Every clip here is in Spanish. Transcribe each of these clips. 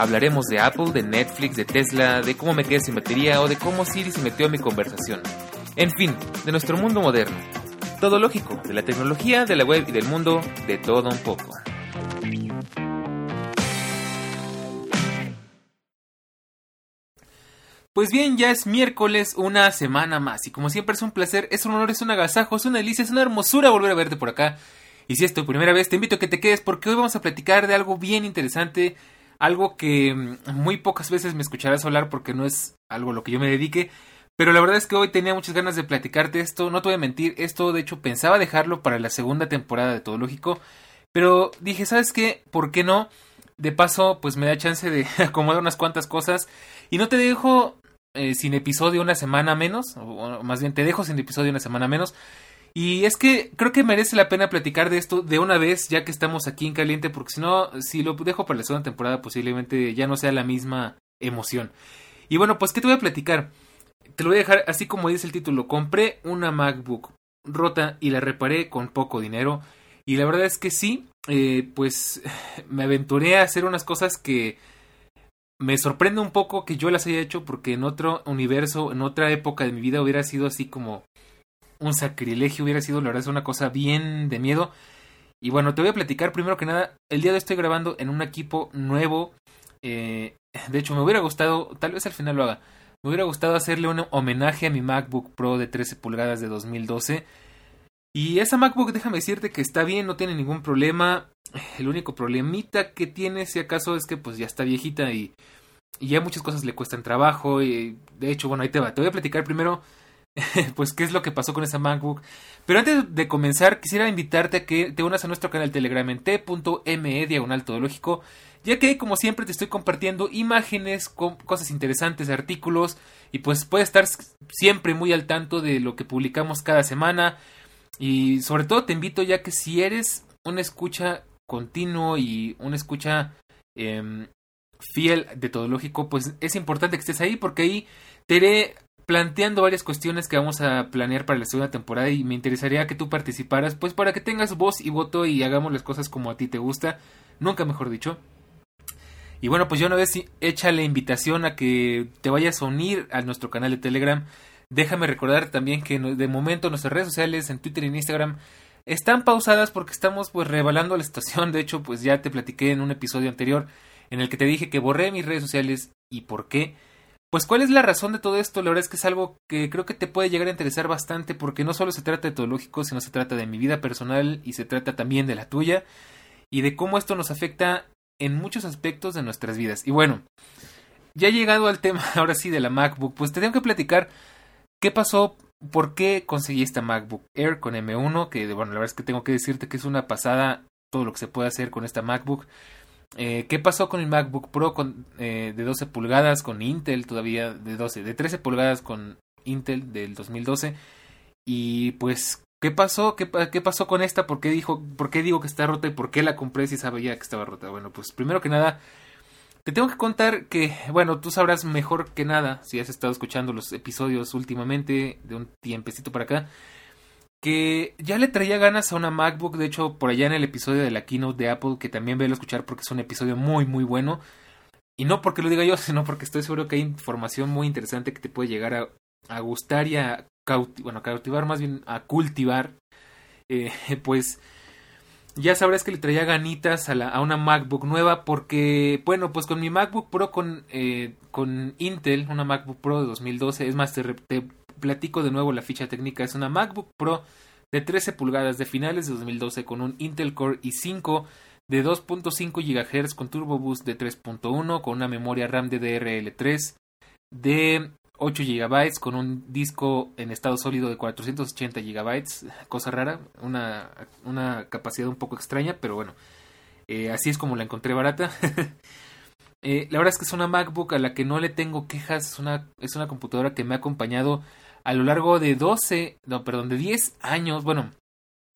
Hablaremos de Apple, de Netflix, de Tesla, de cómo me quedé sin batería o de cómo Siri se metió en mi conversación. En fin, de nuestro mundo moderno. Todo lógico, de la tecnología, de la web y del mundo, de todo un poco. Pues bien, ya es miércoles, una semana más, y como siempre es un placer, es un honor, es un agasajo, es una delicia, es una hermosura volver a verte por acá. Y si es tu primera vez, te invito a que te quedes porque hoy vamos a platicar de algo bien interesante, algo que mm, muy pocas veces me escucharás hablar porque no es algo a lo que yo me dedique, pero la verdad es que hoy tenía muchas ganas de platicarte esto, no te voy a mentir, esto de hecho pensaba dejarlo para la segunda temporada de Todo Lógico, pero dije, ¿sabes qué? ¿Por qué no? De paso, pues me da chance de acomodar unas cuantas cosas y no te dejo eh, sin episodio una semana menos, o más bien te dejo sin episodio una semana menos. Y es que creo que merece la pena platicar de esto de una vez, ya que estamos aquí en caliente, porque si no, si lo dejo para la segunda temporada, posiblemente ya no sea la misma emoción. Y bueno, pues, ¿qué te voy a platicar? Te lo voy a dejar así como dice el título. Compré una MacBook rota y la reparé con poco dinero. Y la verdad es que sí, eh, pues me aventuré a hacer unas cosas que me sorprende un poco que yo las haya hecho porque en otro universo, en otra época de mi vida hubiera sido así como un sacrilegio, hubiera sido la verdad es una cosa bien de miedo. Y bueno, te voy a platicar primero que nada, el día de hoy estoy grabando en un equipo nuevo. Eh, de hecho, me hubiera gustado, tal vez al final lo haga, me hubiera gustado hacerle un homenaje a mi MacBook Pro de 13 pulgadas de 2012. Y esa MacBook, déjame decirte que está bien, no tiene ningún problema. El único problemita que tiene, si acaso, es que pues ya está viejita y, y ya muchas cosas le cuestan trabajo. Y de hecho, bueno, ahí te va. Te voy a platicar primero, pues, qué es lo que pasó con esa MacBook. Pero antes de comenzar, quisiera invitarte a que te unas a nuestro canal Telegram en t.me diagonal todológico, ya que como siempre te estoy compartiendo imágenes, con cosas interesantes, artículos, y pues puedes estar siempre muy al tanto de lo que publicamos cada semana. Y sobre todo te invito ya que si eres una escucha continuo y una escucha eh, fiel de todo lógico, pues es importante que estés ahí porque ahí te iré planteando varias cuestiones que vamos a planear para la segunda temporada y me interesaría que tú participaras, pues para que tengas voz y voto y hagamos las cosas como a ti te gusta, nunca mejor dicho. Y bueno, pues yo una vez hecha la invitación a que te vayas a unir a nuestro canal de Telegram. Déjame recordar también que de momento nuestras redes sociales en Twitter y en Instagram están pausadas porque estamos pues revalando la situación. De hecho, pues ya te platiqué en un episodio anterior en el que te dije que borré mis redes sociales y por qué. Pues cuál es la razón de todo esto, la verdad es que es algo que creo que te puede llegar a interesar bastante porque no solo se trata de todo lógico, sino se trata de mi vida personal y se trata también de la tuya y de cómo esto nos afecta en muchos aspectos de nuestras vidas. Y bueno, ya he llegado al tema ahora sí de la MacBook, pues te tengo que platicar qué pasó, por qué conseguí esta MacBook Air con M1, que bueno, la verdad es que tengo que decirte que es una pasada todo lo que se puede hacer con esta MacBook. Eh, ¿Qué pasó con el MacBook Pro con, eh, de 12 pulgadas con Intel todavía de 12, de 13 pulgadas con Intel del 2012? Y pues, ¿qué pasó? ¿Qué, ¿Qué, pasó con esta? ¿Por qué, dijo, ¿Por qué digo que está rota y por qué la compré si sabía que estaba rota? Bueno, pues primero que nada, te tengo que contar que, bueno, tú sabrás mejor que nada si has estado escuchando los episodios últimamente de un tiempecito para acá que ya le traía ganas a una MacBook, de hecho por allá en el episodio de la keynote de Apple, que también veo a escuchar porque es un episodio muy muy bueno, y no porque lo diga yo, sino porque estoy seguro que hay información muy interesante que te puede llegar a, gustar y a bueno, cautivar más bien a cultivar, eh, pues ya sabrás que le traía ganitas a una MacBook nueva porque, bueno, pues con mi MacBook Pro con, eh, con Intel, una MacBook Pro de 2012, es más, te, te platico de nuevo la ficha técnica. Es una MacBook Pro de 13 pulgadas de finales de 2012 con un Intel Core i5 de 2.5 GHz con Turbo Boost de 3.1 con una memoria RAM DDR3 de 8 GB con un disco en estado sólido de 480 GB, cosa rara, una, una capacidad un poco extraña, pero bueno, eh, así es como la encontré barata. Eh, la verdad es que es una MacBook a la que no le tengo quejas, es una, es una computadora que me ha acompañado a lo largo de 12, no, perdón, de 10 años, bueno,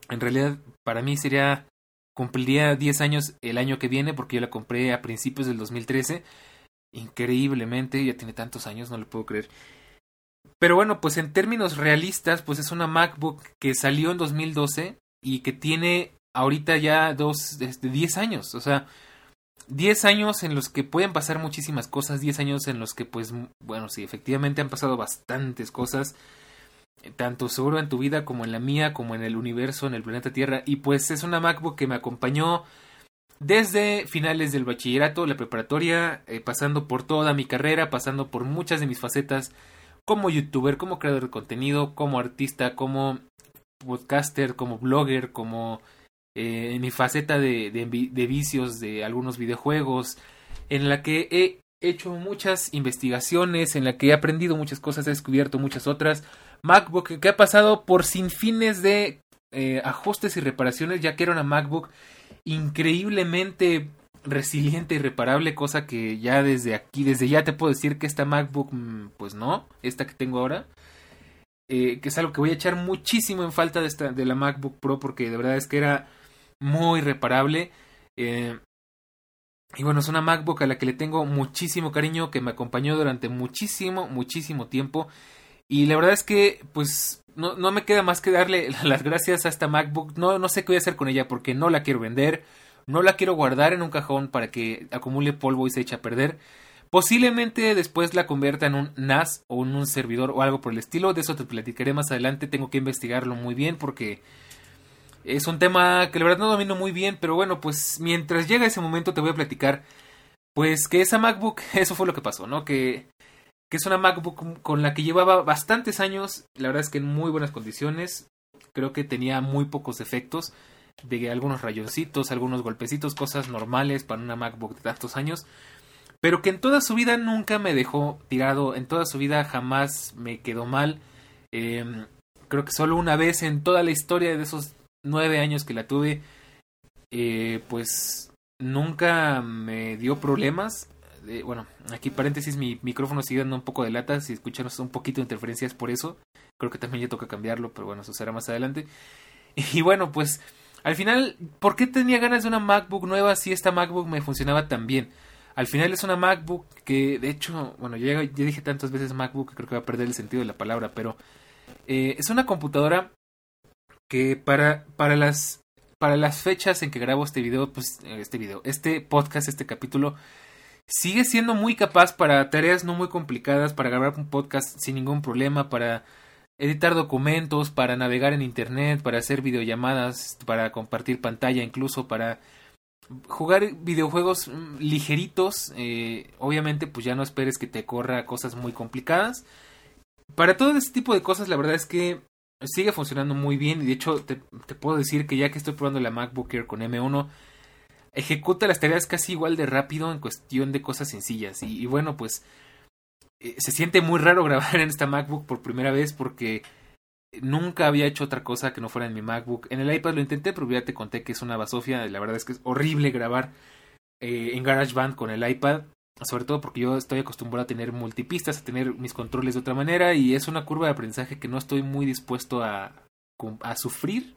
en realidad para mí sería, cumpliría 10 años el año que viene porque yo la compré a principios del 2013, increíblemente, ya tiene tantos años, no lo puedo creer. Pero bueno, pues en términos realistas, pues es una MacBook que salió en 2012 y que tiene ahorita ya dos, de 10 años, o sea, 10 años en los que pueden pasar muchísimas cosas, 10 años en los que pues, bueno, sí, efectivamente han pasado bastantes cosas, eh, tanto seguro en tu vida como en la mía, como en el universo, en el planeta Tierra, y pues es una MacBook que me acompañó desde finales del bachillerato, la preparatoria, eh, pasando por toda mi carrera, pasando por muchas de mis facetas como youtuber, como creador de contenido, como artista, como podcaster, como blogger, como eh, en mi faceta de, vicios de algunos videojuegos, en la que he hecho muchas investigaciones, en la que he aprendido muchas cosas, he descubierto muchas otras. MacBook que ha pasado por sin fines de eh, ajustes y reparaciones, ya que era una MacBook increíblemente resiliente y reparable, cosa que ya desde aquí, desde ya te puedo decir que esta MacBook, mm, pues no, esta que tengo ahora, eh, que es algo que voy a echar muchísimo en falta de, esta, de la MacBook Pro, porque de verdad es que era muy reparable. Eh, y bueno, es una MacBook a la que le tengo muchísimo cariño, que me acompañó durante muchísimo, muchísimo tiempo. Y la verdad es que, pues, no, no me queda más que darle las gracias a esta MacBook. No, no sé qué voy a hacer con ella porque no la quiero vender. No la quiero guardar en un cajón para que acumule polvo y se eche a perder. Posiblemente después la convierta en un NAS o en un servidor o algo por el estilo. De eso te platicaré más adelante. Tengo que investigarlo muy bien porque es un tema que la verdad no domino muy bien, pero bueno, pues mientras llega ese momento te voy a platicar, pues que esa MacBook, eso fue lo que pasó, ¿no? Que, que es una MacBook con la que llevaba bastantes años, la verdad es que en muy buenas condiciones, creo que tenía muy pocos defectos, de algunos rayoncitos, algunos golpecitos, cosas normales para una MacBook de tantos años, pero que en toda su vida nunca me dejó tirado, en toda su vida jamás me quedó mal. Eh, creo que solo una vez en toda la historia de esos nueve años que la tuve, eh, pues nunca me dio problemas. Eh, bueno, aquí paréntesis, mi micrófono sigue dando un poco de lata. Si escuchan un poquito de interferencias por eso. Creo que también ya toca cambiarlo, pero bueno, eso será más adelante. Y bueno, pues al final, ¿por qué tenía ganas de una MacBook nueva si esta MacBook me funcionaba tan bien? Al final es una MacBook que, de hecho, bueno, ya, ya dije tantas veces MacBook que creo que va a perder el sentido de la palabra, pero eh, es una computadora que para, para las para las fechas en que grabo este video, pues este video, este podcast, este capítulo, sigue siendo muy capaz para tareas no muy complicadas, para grabar un podcast sin ningún problema, para editar documentos, para navegar en internet, para hacer videollamadas, para compartir pantalla, incluso para jugar videojuegos mm, ligeritos. Eh, obviamente, pues ya no esperes que te corra cosas muy complicadas. Para todo este tipo de cosas, la verdad es que sigue funcionando muy bien y de hecho te, puedo decir que ya que estoy probando la MacBook Air con M1 ejecuta las tareas casi igual de rápido en cuestión de cosas sencillas. Y, bueno pues eh, se siente muy raro grabar en esta MacBook por primera vez porque nunca había hecho otra cosa que no fuera en mi MacBook. En el iPad lo intenté pero ya te conté que es una basofia. La verdad es que es horrible grabar eh, en GarageBand con el iPad sobre todo porque yo estoy acostumbrado a tener multipistas, a tener mis controles de otra manera y es una curva de aprendizaje que no estoy muy dispuesto a, a sufrir.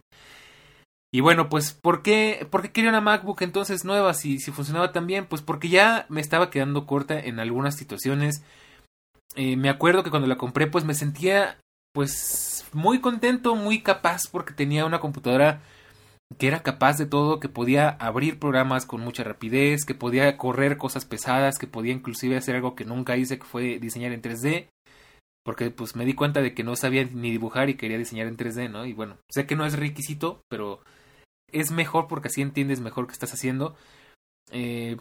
Y bueno, pues, ¿por qué, ¿por qué quería una MacBook entonces nueva si, si funcionaba tan bien? Pues porque ya me estaba quedando corta en algunas situaciones. Eh, me acuerdo que cuando la compré, pues me sentía, pues, muy contento, muy capaz porque tenía una computadora que era capaz de todo, que podía abrir programas con mucha rapidez, que podía correr cosas pesadas, que podía inclusive hacer algo que nunca hice, que fue diseñar en 3D, porque pues me di cuenta de que no sabía ni dibujar y quería diseñar en 3D, ¿no? Y bueno, sé que no es requisito, pero es mejor porque así entiendes mejor qué estás haciendo. Eh,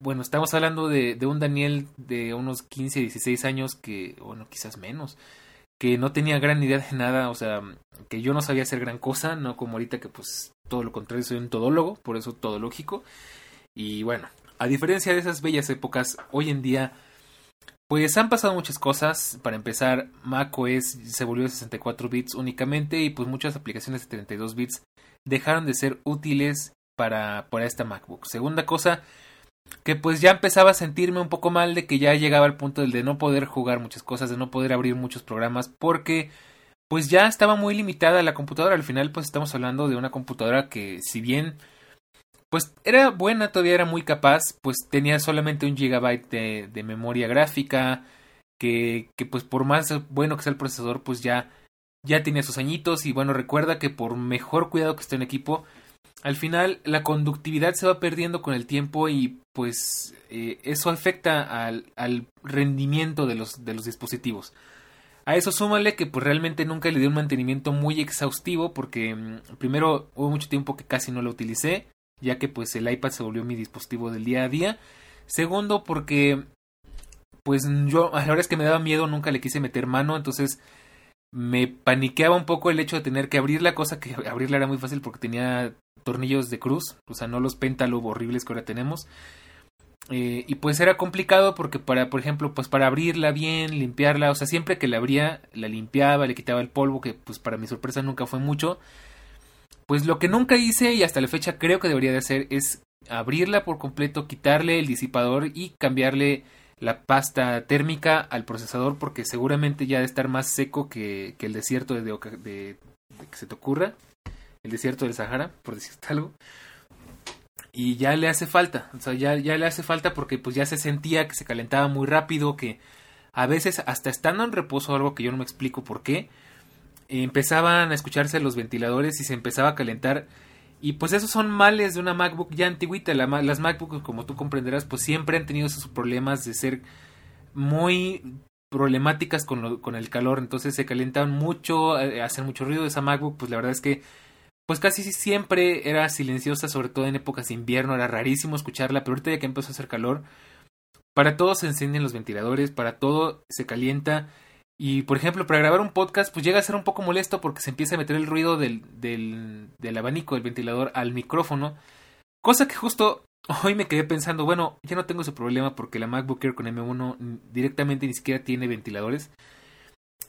bueno, estamos hablando de, de un Daniel de unos 15, 16 años que, bueno, quizás menos, que no tenía gran idea de nada, o sea, que yo no sabía hacer gran cosa, no como ahorita que pues todo lo contrario soy un todólogo, por eso todo lógico. Y bueno, a diferencia de esas bellas épocas, hoy en día pues han pasado muchas cosas. Para empezar, macOS se volvió de 64 bits únicamente y pues muchas aplicaciones de 32 bits dejaron de ser útiles para, para esta MacBook. Segunda cosa, que pues ya empezaba a sentirme un poco mal de que ya llegaba al punto de no poder jugar muchas cosas, de no poder abrir muchos programas, porque pues ya estaba muy limitada la computadora. Al final pues estamos hablando de una computadora que si bien pues era buena, todavía era muy capaz, pues tenía solamente un gigabyte de, de memoria gráfica, que, que pues por más bueno que sea el procesador, pues ya, ya tenía sus añitos y bueno, recuerda que por mejor cuidado que esté en equipo, al final la conductividad se va perdiendo con el tiempo y pues eh, eso afecta al, al, rendimiento de los, de los dispositivos. A eso súmale que pues realmente nunca le di un mantenimiento muy exhaustivo porque mm, primero hubo mucho tiempo que casi no lo utilicé, ya que pues el iPad se volvió mi dispositivo del día a día. Segundo porque pues yo a la hora es que me daba miedo, nunca le quise meter mano, entonces me paniqueaba un poco el hecho de tener que abrir la cosa, que abrirla era muy fácil porque tenía tornillos de cruz, o sea, no los péntalo horribles que ahora tenemos. Eh, y pues era complicado porque para, por ejemplo, pues para abrirla bien, limpiarla, o sea, siempre que la abría, la limpiaba, le quitaba el polvo, que pues para mi sorpresa nunca fue mucho. Pues lo que nunca hice y hasta la fecha creo que debería de hacer es abrirla por completo, quitarle el disipador y cambiarle la pasta térmica al procesador porque seguramente ya de estar más seco que, que el desierto de, de, que se te ocurra el desierto del Sahara, por decirte algo. Y ya le hace falta, o sea, ya, ya le hace falta porque pues ya se sentía que se calentaba muy rápido, que a veces hasta estando en reposo, algo que yo no me explico por qué, empezaban a escucharse los ventiladores y se empezaba a calentar. Y pues esos son males de una MacBook ya antiguita. La, las MacBooks, como tú comprenderás, pues siempre han tenido esos problemas de ser muy problemáticas con, lo, con el calor. Entonces se calentaban mucho, eh, hacen mucho ruido. Esa MacBook, pues la verdad es que pues casi siempre era silenciosa, sobre todo en épocas de invierno, era rarísimo escucharla, pero ahorita ya que empezó a hacer calor, para todo se encienden los ventiladores, para todo se calienta. Y por ejemplo, para grabar un podcast, pues llega a ser un poco molesto porque se empieza a meter el ruido del, del, del abanico del ventilador al micrófono. Cosa que justo hoy me quedé pensando, bueno, ya no tengo ese problema porque la MacBook Air con M1 directamente ni siquiera tiene ventiladores.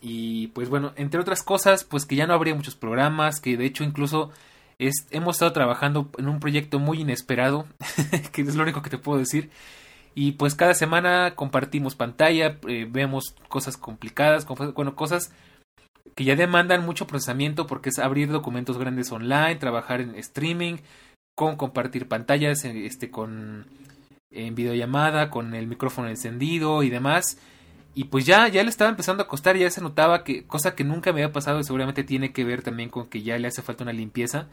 Y pues bueno, entre otras cosas, pues que ya no habría muchos programas, que de hecho incluso es, hemos estado trabajando en un proyecto muy inesperado, que es lo único que te puedo decir. Y pues cada semana compartimos pantalla, eh, vemos cosas complicadas, bueno, cosas que ya demandan mucho procesamiento porque es abrir documentos grandes online, trabajar en streaming, con compartir pantallas, este, con en videollamada, con el micrófono encendido y demás. Y pues ya, ya le estaba empezando a costar, ya se notaba que, cosa que nunca me había pasado, y seguramente tiene que ver también con que ya le hace falta una limpieza.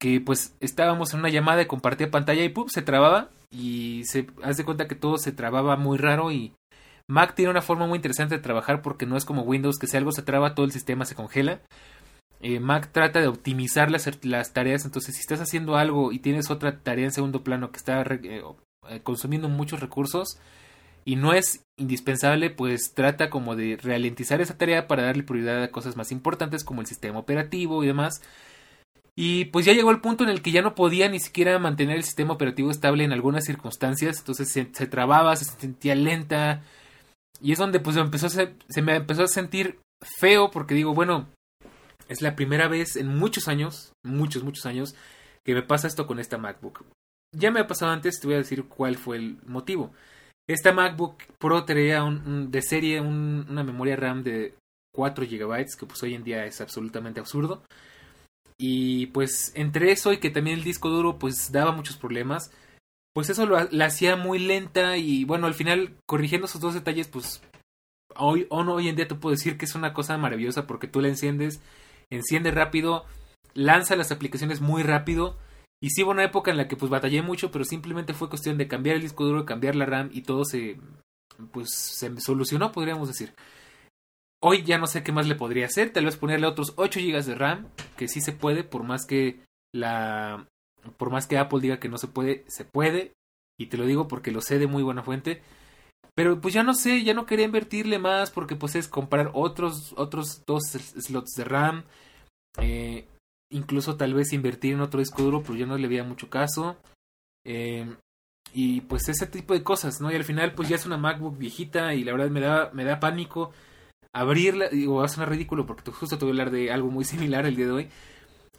Que pues estábamos en una llamada y compartía pantalla y ¡pum! se trababa. Y se hace cuenta que todo se trababa muy raro. Y Mac tiene una forma muy interesante de trabajar porque no es como Windows, que si algo se traba, todo el sistema se congela. Eh, Mac trata de optimizar las, tareas. Entonces, si estás haciendo algo y tienes otra tarea en segundo plano que está eh, eh, consumiendo muchos recursos, y no es indispensable, pues trata como de ralentizar esa tarea para darle prioridad a cosas más importantes como el sistema operativo y demás. Y pues ya llegó el punto en el que ya no podía ni siquiera mantener el sistema operativo estable en algunas circunstancias, entonces se, trababa, se sentía lenta. Y es donde pues empezó se me empezó a sentir feo porque digo, bueno, es la primera vez en muchos años, muchos, muchos años, que me pasa esto con esta MacBook. Ya me ha pasado antes, te voy a decir cuál fue el motivo. Esta MacBook Pro traía un, de serie una memoria RAM de 4 GB, que pues hoy en día es absolutamente absurdo. Y pues entre eso y que también el disco duro pues daba muchos problemas, pues eso lo, la hacía muy lenta y bueno, al final corrigiendo esos dos detalles pues hoy, hoy en día te puedo decir que es una cosa maravillosa porque tú la enciendes, enciende rápido, lanza las aplicaciones muy rápido y sí hubo una época en la que pues batallé mucho, pero simplemente fue cuestión de cambiar el disco duro, cambiar la RAM y todo se pues se solucionó, podríamos decir. Hoy ya no sé qué más le podría hacer, tal vez ponerle otros 8 GB de RAM, que sí se puede, por más que la por más que Apple diga que no se puede, se puede, y te lo digo porque lo sé de muy buena fuente. Pero pues ya no sé, ya no quería invertirle más porque pues es comprar otros otros dos slots de RAM. Eh, incluso tal vez invertir en otro disco duro, pero yo no le veía mucho caso. Eh, y pues ese tipo de cosas, ¿no? Y al final pues ya es una MacBook viejita y la verdad me da, me da pánico abrirla, digo, va a sonar ridículo porque justo te voy a hablar de algo muy similar el día de hoy.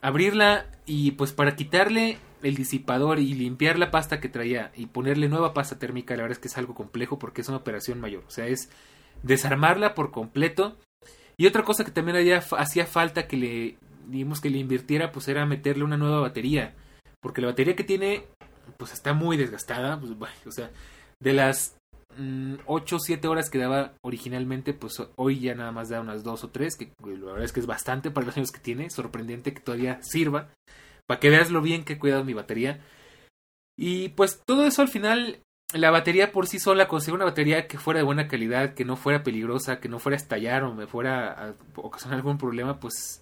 abrirla y pues para quitarle el disipador y limpiar la pasta que traía y ponerle nueva pasta térmica, la verdad es que es algo complejo porque es una operación mayor. O sea, es desarmarla por completo. Y otra cosa que también hacía falta que le, digamos que le invirtiera, pues era meterle una nueva batería. Porque la batería que tiene, pues está muy desgastada. Pues, o sea, de las 8 o 7 horas que daba originalmente, pues hoy ya nada más da unas 2 o 3, que la verdad es que es bastante para los años que tiene. Sorprendente que todavía sirva. Para que veas lo bien que he cuidado mi batería. Y pues todo eso al final la batería por sí sola, conseguir una batería que fuera de buena calidad, que no fuera peligrosa, que no fuera a estallar o me fuera a ocasionar algún problema, pues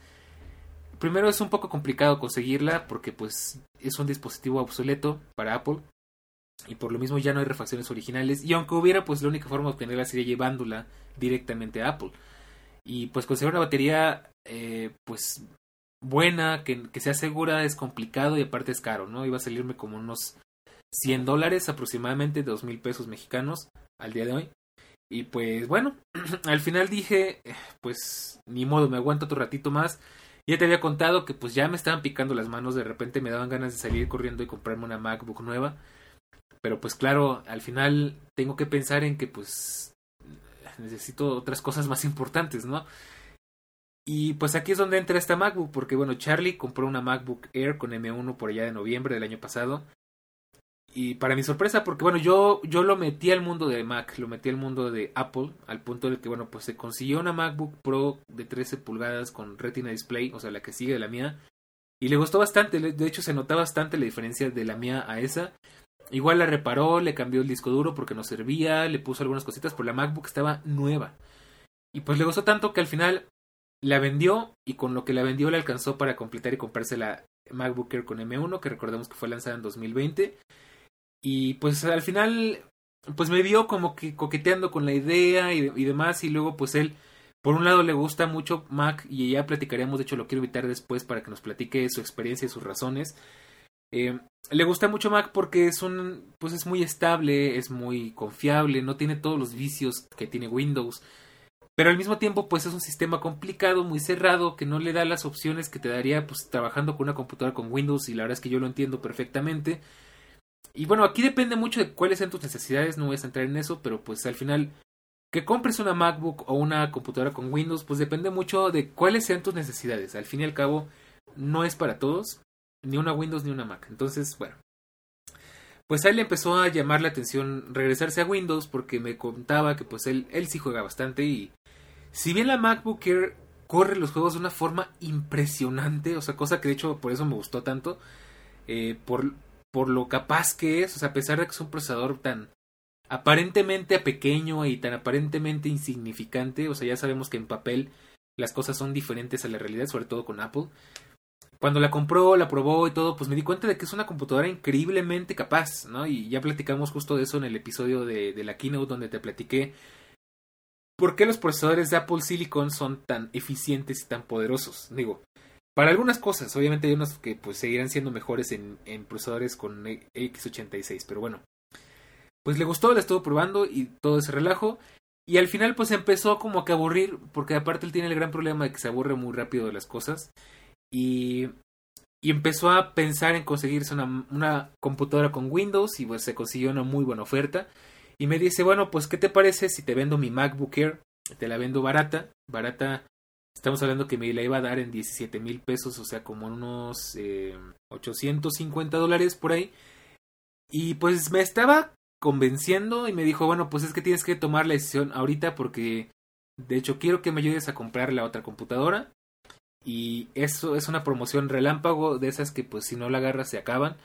primero es un poco complicado conseguirla porque pues es un dispositivo obsoleto para Apple y por lo mismo ya no hay refacciones originales y aunque hubiera pues la única forma de obtenerla sería llevándola directamente a Apple y pues conseguir una batería eh, pues buena que, sea segura es complicado y aparte es caro no iba a salirme como unos 100 dólares aproximadamente, dos mil pesos mexicanos al día de hoy. Y pues bueno, al final dije, pues ni modo, me aguanto otro ratito más. Ya te había contado que pues ya me estaban picando las manos, de repente me daban ganas de salir corriendo y comprarme una MacBook nueva. Pero pues claro, al final tengo que pensar en que pues necesito otras cosas más importantes, ¿no? Y pues aquí es donde entra esta MacBook, porque bueno, Charlie compró una MacBook Air con M1 por allá de noviembre del año pasado y para mi sorpresa, porque bueno, yo, yo lo metí al mundo de Mac, lo metí al mundo de Apple, al punto de que bueno, pues se consiguió una MacBook Pro de 13 pulgadas con Retina Display, o sea, la que sigue de la mía, y le gustó bastante, de hecho se nota bastante la diferencia de la mía a esa. Igual la reparó, le cambió el disco duro porque no servía, le puso algunas cositas, pero la MacBook estaba nueva. Y pues le gustó tanto que al final la vendió y con lo que la vendió le alcanzó para completar y comprarse la MacBook Air con M1, que recordemos que fue lanzada en 2020. Y pues al final, pues me vio como que coqueteando con la idea y, demás. Y luego pues él, por un lado le gusta mucho Mac y ya platicaremos, de hecho lo quiero invitar después para que nos platique su experiencia y sus razones. Eh, le gusta mucho Mac porque es un, pues es muy estable, es muy confiable, no tiene todos los vicios que tiene Windows. Pero al mismo tiempo, pues es un sistema complicado, muy cerrado, que no le da las opciones que te daría pues trabajando con una computadora con Windows y la verdad es que yo lo entiendo perfectamente. Y bueno, aquí depende mucho de cuáles sean tus necesidades, no voy a entrar en eso, pero pues al final que compres una MacBook o una computadora con Windows, pues depende mucho de cuáles sean tus necesidades. Al fin y al cabo, no es para todos, ni una Windows ni una Mac. Entonces, bueno. Pues a él le empezó a llamar la atención regresarse a Windows porque me contaba que pues él, él sí juega bastante y si bien la MacBook Air corre los juegos de una forma impresionante, o sea, cosa que de hecho por eso me gustó tanto, eh, por, por lo capaz que es, o sea, a pesar de que es un procesador tan aparentemente pequeño y tan aparentemente insignificante, o sea, ya sabemos que en papel las cosas son diferentes a la realidad, sobre todo con Apple. Cuando la compró, la probó y todo, pues me di cuenta de que es una computadora increíblemente capaz, ¿no? Y ya platicamos justo de eso en el episodio de, la keynote donde te platiqué por qué los procesadores de Apple Silicon son tan eficientes y tan poderosos. Digo, para algunas cosas, obviamente hay unos que pues seguirán siendo mejores en, en procesadores con X86, pero bueno. Pues le gustó, la estuvo probando y todo ese relajo. Y al final pues empezó como que a aburrir, porque aparte él tiene el gran problema de que se aburre muy rápido de las cosas. Y, empezó a pensar en conseguirse una, computadora con Windows y pues se consiguió una muy buena oferta. Y me dice, bueno, pues ¿qué te parece si te vendo mi MacBook Air? Te la vendo barata, barata Estamos hablando que me la iba a dar en 17 mil pesos, o sea, como unos eh, 850 dólares por ahí. Y pues me estaba convenciendo y me dijo, bueno, pues es que tienes que tomar la decisión ahorita porque de hecho quiero que me ayudes a comprar la otra computadora. Y eso es una promoción relámpago de esas que pues si no la agarras se acaban.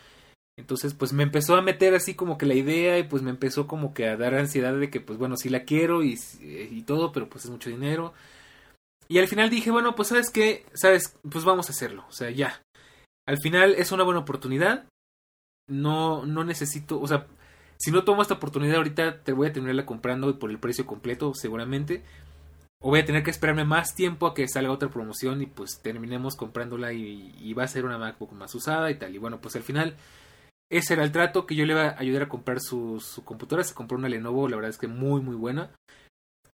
Entonces pues me empezó a meter así como que la idea y pues me empezó como que a dar ansiedad de que pues bueno, sí la quiero y, y todo, pero pues es mucho dinero. Y al final dije, bueno, pues sabes qué, sabes, pues vamos a hacerlo, o sea, ya. Al final es una buena oportunidad. No, no necesito, o sea, si no tomo esta oportunidad ahorita, te voy a tenerla comprando por el precio completo, seguramente. O voy a tener que esperarme más tiempo a que salga otra promoción y pues terminemos comprándola y, va a ser una MacBook más usada y tal. Y bueno, pues al final ese era el trato que yo le iba a ayudar a comprar su, su computadora. Se compró una Lenovo, la verdad es que muy muy buena.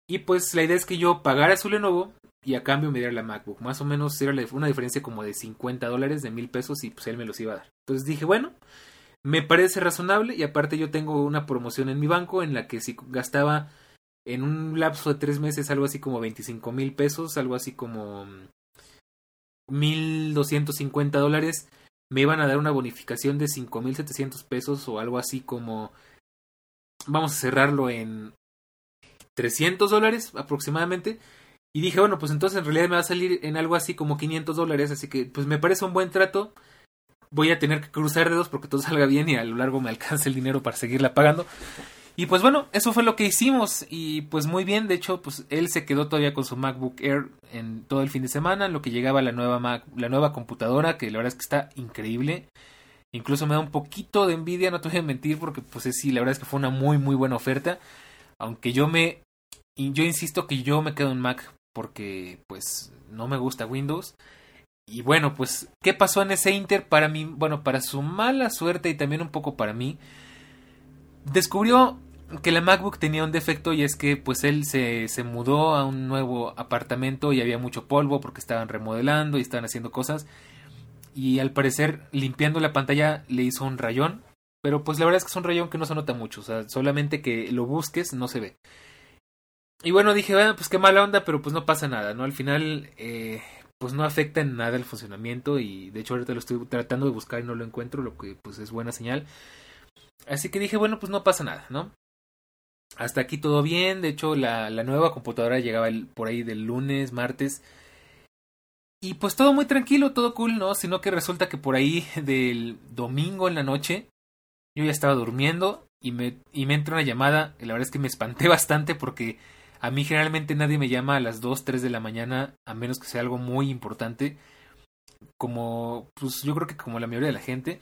Y pues la idea es que yo pagara su Lenovo y a cambio me diera la MacBook. Más o menos era una diferencia como de 50 dólares, de mil pesos y pues él me los iba a dar. Entonces dije, bueno, me parece razonable y aparte yo tengo una promoción en mi banco en la que si gastaba en un lapso de tres meses algo así como 25 mil pesos, algo así como 1.250 dólares, me iban a dar una bonificación de 5.700 pesos o algo así como, vamos a cerrarlo en 300 dólares aproximadamente. Y dije, bueno, pues entonces en realidad me va a salir en algo así como 500 dólares, así que pues me parece un buen trato. Voy a tener que cruzar dedos porque todo salga bien y a lo largo me alcance el dinero para seguirla pagando. Y pues bueno, eso fue lo que hicimos y pues muy bien, de hecho, pues él se quedó todavía con su MacBook Air en todo el fin de semana, lo que llegaba la nueva Mac, la nueva computadora, que la verdad es que está increíble. Incluso me da un poquito de envidia, no te voy a mentir, porque pues sí, la verdad es que fue una muy muy buena oferta. Aunque yo me yo insisto que yo me quedo en Mac porque pues no me gusta Windows. Y bueno, pues ¿qué pasó en ese Inter para mí? Bueno, para su mala suerte y también un poco para mí descubrió que la MacBook tenía un defecto y es que pues él se, se mudó a un nuevo apartamento y había mucho polvo porque estaban remodelando y estaban haciendo cosas. Y al parecer limpiando la pantalla le hizo un rayón. Pero pues la verdad es que es un rayón que no se nota mucho. O sea solamente que lo busques no se ve. Y bueno dije bueno, pues qué mala onda pero pues no pasa nada no al final eh, pues no afecta en nada el funcionamiento y de hecho ahorita lo estoy tratando de buscar y no lo encuentro lo que pues es buena señal. Así que dije, bueno, pues no pasa nada, ¿no? Hasta aquí todo bien. De hecho, la, la nueva computadora llegaba por ahí del lunes, martes. Y pues todo muy tranquilo, todo cool, ¿no? Sino que resulta que por ahí del domingo en la noche yo ya estaba durmiendo y me, y me entra una llamada. Y la verdad es que me espanté bastante porque a mí generalmente nadie me llama a las 2, 3 de la mañana a menos que sea algo muy importante. Como, pues yo creo que como la mayoría de la gente.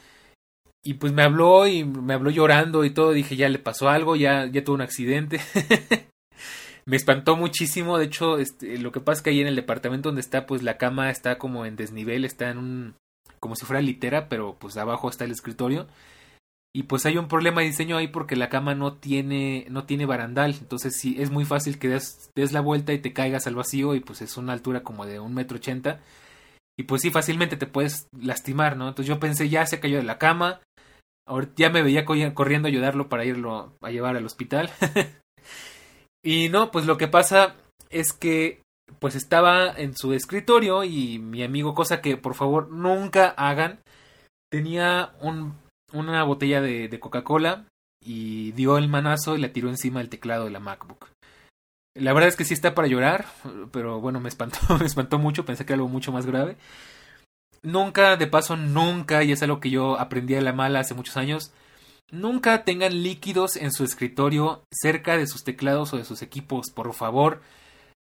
Y pues me habló y me habló llorando y todo. Dije, ya le pasó algo, ya, ya tuvo un accidente. me espantó muchísimo. De hecho, este, lo que pasa es que ahí en el departamento donde está, pues la cama está como en desnivel, está en un. como si fuera litera, pero pues abajo está el escritorio. Y pues hay un problema de diseño ahí porque la cama no tiene, no tiene barandal. Entonces sí, es muy fácil que des, des la vuelta y te caigas al vacío. Y pues es una altura como de un metro ochenta. Y pues sí, fácilmente te puedes lastimar, ¿no? Entonces yo pensé, ya se cayó de la cama Ahorita ya me veía corriendo a ayudarlo para irlo a llevar al hospital. y no, pues lo que pasa es que pues estaba en su escritorio y mi amigo, cosa que por favor nunca hagan, tenía un, una botella de, de Coca-Cola y dio el manazo y la tiró encima del teclado de la MacBook. La verdad es que sí está para llorar, pero bueno, me espantó, me espantó mucho, pensé que era algo mucho más grave. Nunca, de paso, nunca, y es algo que yo aprendí a la mala hace muchos años, nunca tengan líquidos en su escritorio cerca de sus teclados o de sus equipos, por favor.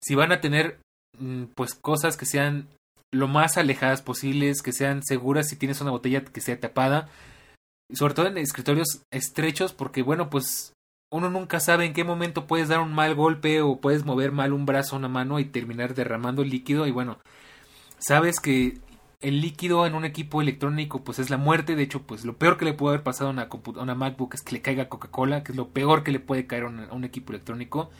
Si van a tener, mm, pues, cosas que sean lo más alejadas posibles, que sean seguras si tienes una botella que sea tapada, sobre todo en escritorios estrechos, porque bueno, pues uno nunca sabe en qué momento puedes dar un mal golpe o puedes mover mal un brazo o una mano y terminar derramando líquido y bueno, sabes que el líquido en un equipo electrónico pues es la muerte. De hecho, pues lo peor que le puede haber pasado a una, a una MacBook es que le caiga Coca-Cola, que es lo peor que le puede caer a un, equipo electrónico.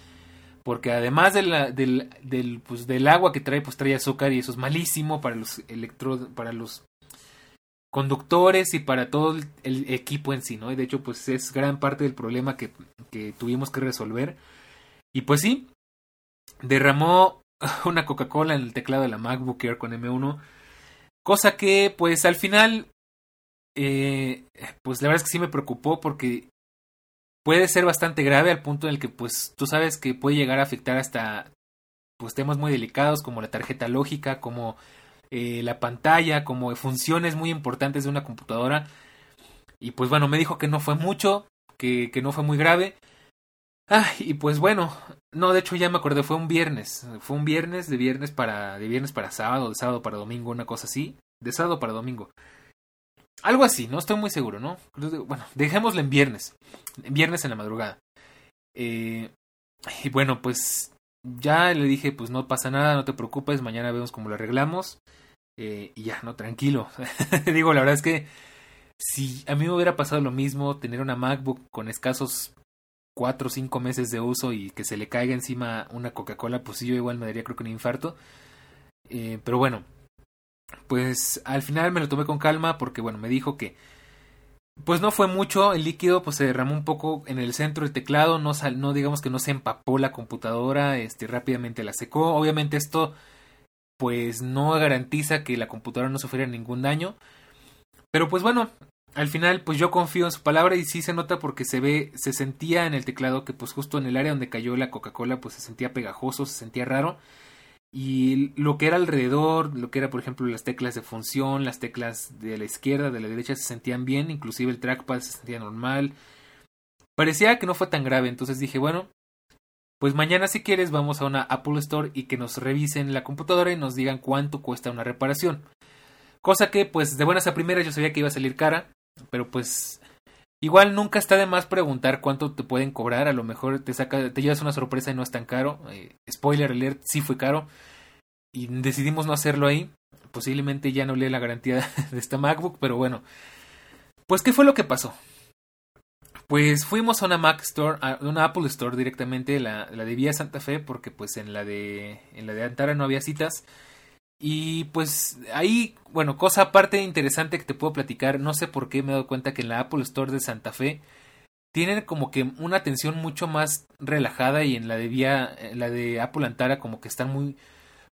Porque además del, del, pues, del agua que trae, pues trae azúcar y eso es malísimo para los electro, para los conductores y para todo el, equipo en sí, ¿no? Y de hecho, pues es gran parte del problema que, que tuvimos que resolver. Y pues sí, derramó una Coca-Cola en el teclado de la MacBook Air con M1 Cosa que, pues al final, eh, pues la verdad es que sí me preocupó porque puede ser bastante grave al punto en el que, pues tú sabes que puede llegar a afectar hasta pues temas muy delicados como la tarjeta lógica, como eh, la pantalla, como funciones muy importantes de una computadora. Y pues bueno, me dijo que no fue mucho, que, que no fue muy grave. Ah, y pues bueno, no, de hecho ya me acordé, fue un viernes, fue un viernes, de viernes para, de viernes para sábado, de sábado para domingo, una cosa así, de sábado para domingo. Algo así, no estoy muy seguro, ¿no? Bueno, dejémoslo en viernes, viernes en la madrugada. Eh, y bueno, pues ya le dije, pues no pasa nada, no te preocupes, mañana vemos cómo lo arreglamos. Eh, y ya, no, tranquilo. Digo, la verdad es que si a mí me hubiera pasado lo mismo, tener una MacBook con escasos cuatro o cinco meses de uso y que se le caiga encima una Coca-Cola, pues yo igual me daría creo que un infarto. Eh, pero bueno, pues al final me lo tomé con calma porque bueno, me dijo que pues no fue mucho, el líquido pues se derramó un poco en el centro del teclado, no, sal, no digamos que no se empapó la computadora, este rápidamente la secó. Obviamente esto pues no garantiza que la computadora no sufriera ningún daño. Pero pues bueno, al final pues yo confío en su palabra y sí se nota porque se ve, se sentía en el teclado que pues justo en el área donde cayó la Coca-Cola pues se sentía pegajoso, se sentía raro y lo que era alrededor, lo que era por ejemplo las teclas de función, las teclas de la izquierda, de la derecha se sentían bien, inclusive el trackpad se sentía normal. Parecía que no fue tan grave, entonces dije, bueno, pues mañana si quieres vamos a una Apple Store y que nos revisen la computadora y nos digan cuánto cuesta una reparación. Cosa que pues de buenas a primeras yo sabía que iba a salir cara, pero pues igual nunca está de más preguntar cuánto te pueden cobrar. A lo mejor te saca, te llevas una sorpresa y no es tan caro. Eh, spoiler alert, sí fue caro. Y decidimos no hacerlo ahí. Posiblemente ya no lee la garantía de esta MacBook, pero bueno. Pues, ¿qué fue lo que pasó? Pues fuimos a una Mac Store, a una Apple Store directamente, la, la de Vía Santa Fe, porque pues en la de, en la de Antara no había citas. Y pues ahí, bueno, cosa aparte interesante que te puedo platicar, no sé por qué me he dado cuenta que en la Apple Store de Santa Fe tienen como que una atención mucho más relajada y en la de vía, la de Apple Antara como que están muy,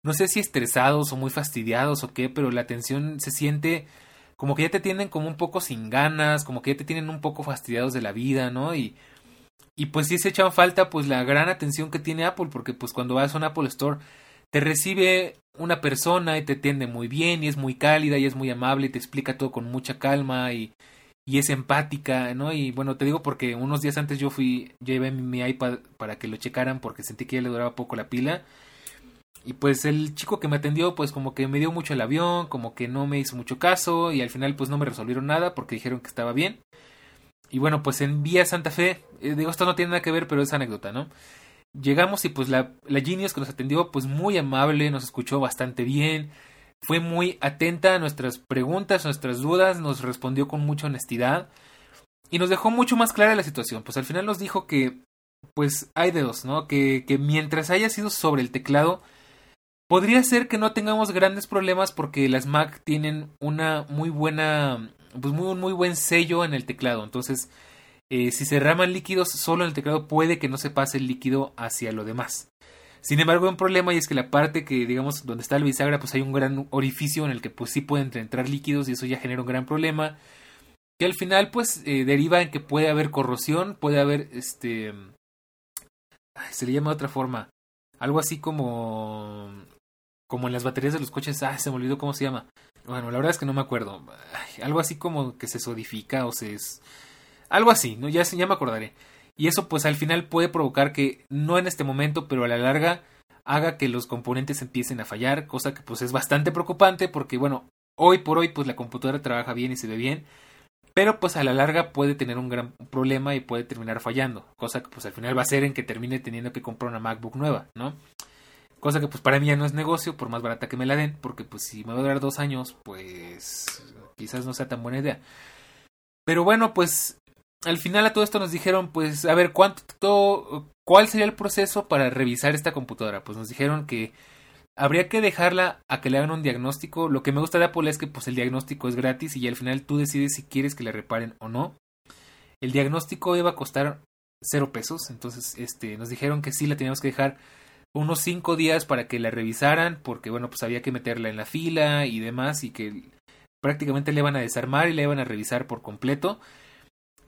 no sé si estresados o muy fastidiados o qué, pero la atención se siente como que ya te tienen como un poco sin ganas, como que ya te tienen un poco fastidiados de la vida, ¿no? Y, y pues sí se echan falta pues la gran atención que tiene Apple, porque pues cuando vas a un Apple Store te recibe una persona y te atiende muy bien y es muy cálida y es muy amable y te explica todo con mucha calma y, y es empática, ¿no? Y bueno, te digo porque unos días antes yo fui, llevé mi iPad para que lo checaran porque sentí que ya le duraba poco la pila. Y pues el chico que me atendió pues como que me dio mucho el avión, como que no me hizo mucho caso y al final pues no me resolvieron nada porque dijeron que estaba bien. Y bueno, pues en Vía Santa Fe, eh, digo esto no tiene nada que ver, pero es anécdota, ¿no? Llegamos y pues la, la Genius que nos atendió pues muy amable, nos escuchó bastante bien, fue muy atenta a nuestras preguntas, nuestras dudas, nos respondió con mucha honestidad y nos dejó mucho más clara la situación. Pues al final nos dijo que pues hay de dos, ¿no? Que, que mientras haya sido sobre el teclado, podría ser que no tengamos grandes problemas porque las Mac tienen una muy buena, pues muy, muy buen sello en el teclado. Entonces, eh, si se derraman líquidos solo en el teclado puede que no se pase el líquido hacia lo demás. Sin embargo, hay un problema y es que la parte que, digamos, donde está el bisagra, pues hay un gran orificio en el que pues sí pueden entrar líquidos y eso ya genera un gran problema. Que al final, pues, eh, deriva en que puede haber corrosión, puede haber, este... se le llama de otra forma. Algo así como... Como en las baterías de los coches, ah, se me olvidó cómo se llama. Bueno, la verdad es que no me acuerdo. algo así como que se sodifica o se... Algo así, ¿no? Ya, ya me acordaré. Y eso pues al final puede provocar que, no en este momento, pero a la larga haga que los componentes empiecen a fallar, cosa que pues es bastante preocupante porque bueno, hoy por hoy pues la computadora trabaja bien y se ve bien, pero pues a la larga puede tener un gran problema y puede terminar fallando, cosa que pues al final va a ser en que termine teniendo que comprar una MacBook nueva, ¿no? Cosa que pues para mí ya no es negocio, por más barata que me la den, porque pues si me va a durar dos años, pues quizás no sea tan buena idea. Pero bueno, pues al final a todo esto nos dijeron, pues, a ver, ¿cuánto, cuál sería el proceso para revisar esta computadora? Pues nos dijeron que habría que dejarla a que le hagan un diagnóstico. Lo que me gusta de Apple es que pues el diagnóstico es gratis y al final tú decides si quieres que le reparen o no. El diagnóstico iba a costar cero pesos, entonces este nos dijeron que sí la teníamos que dejar unos cinco días para que la revisaran, porque bueno, pues había que meterla en la fila y demás, y que prácticamente le iban a desarmar y le iban a revisar por completo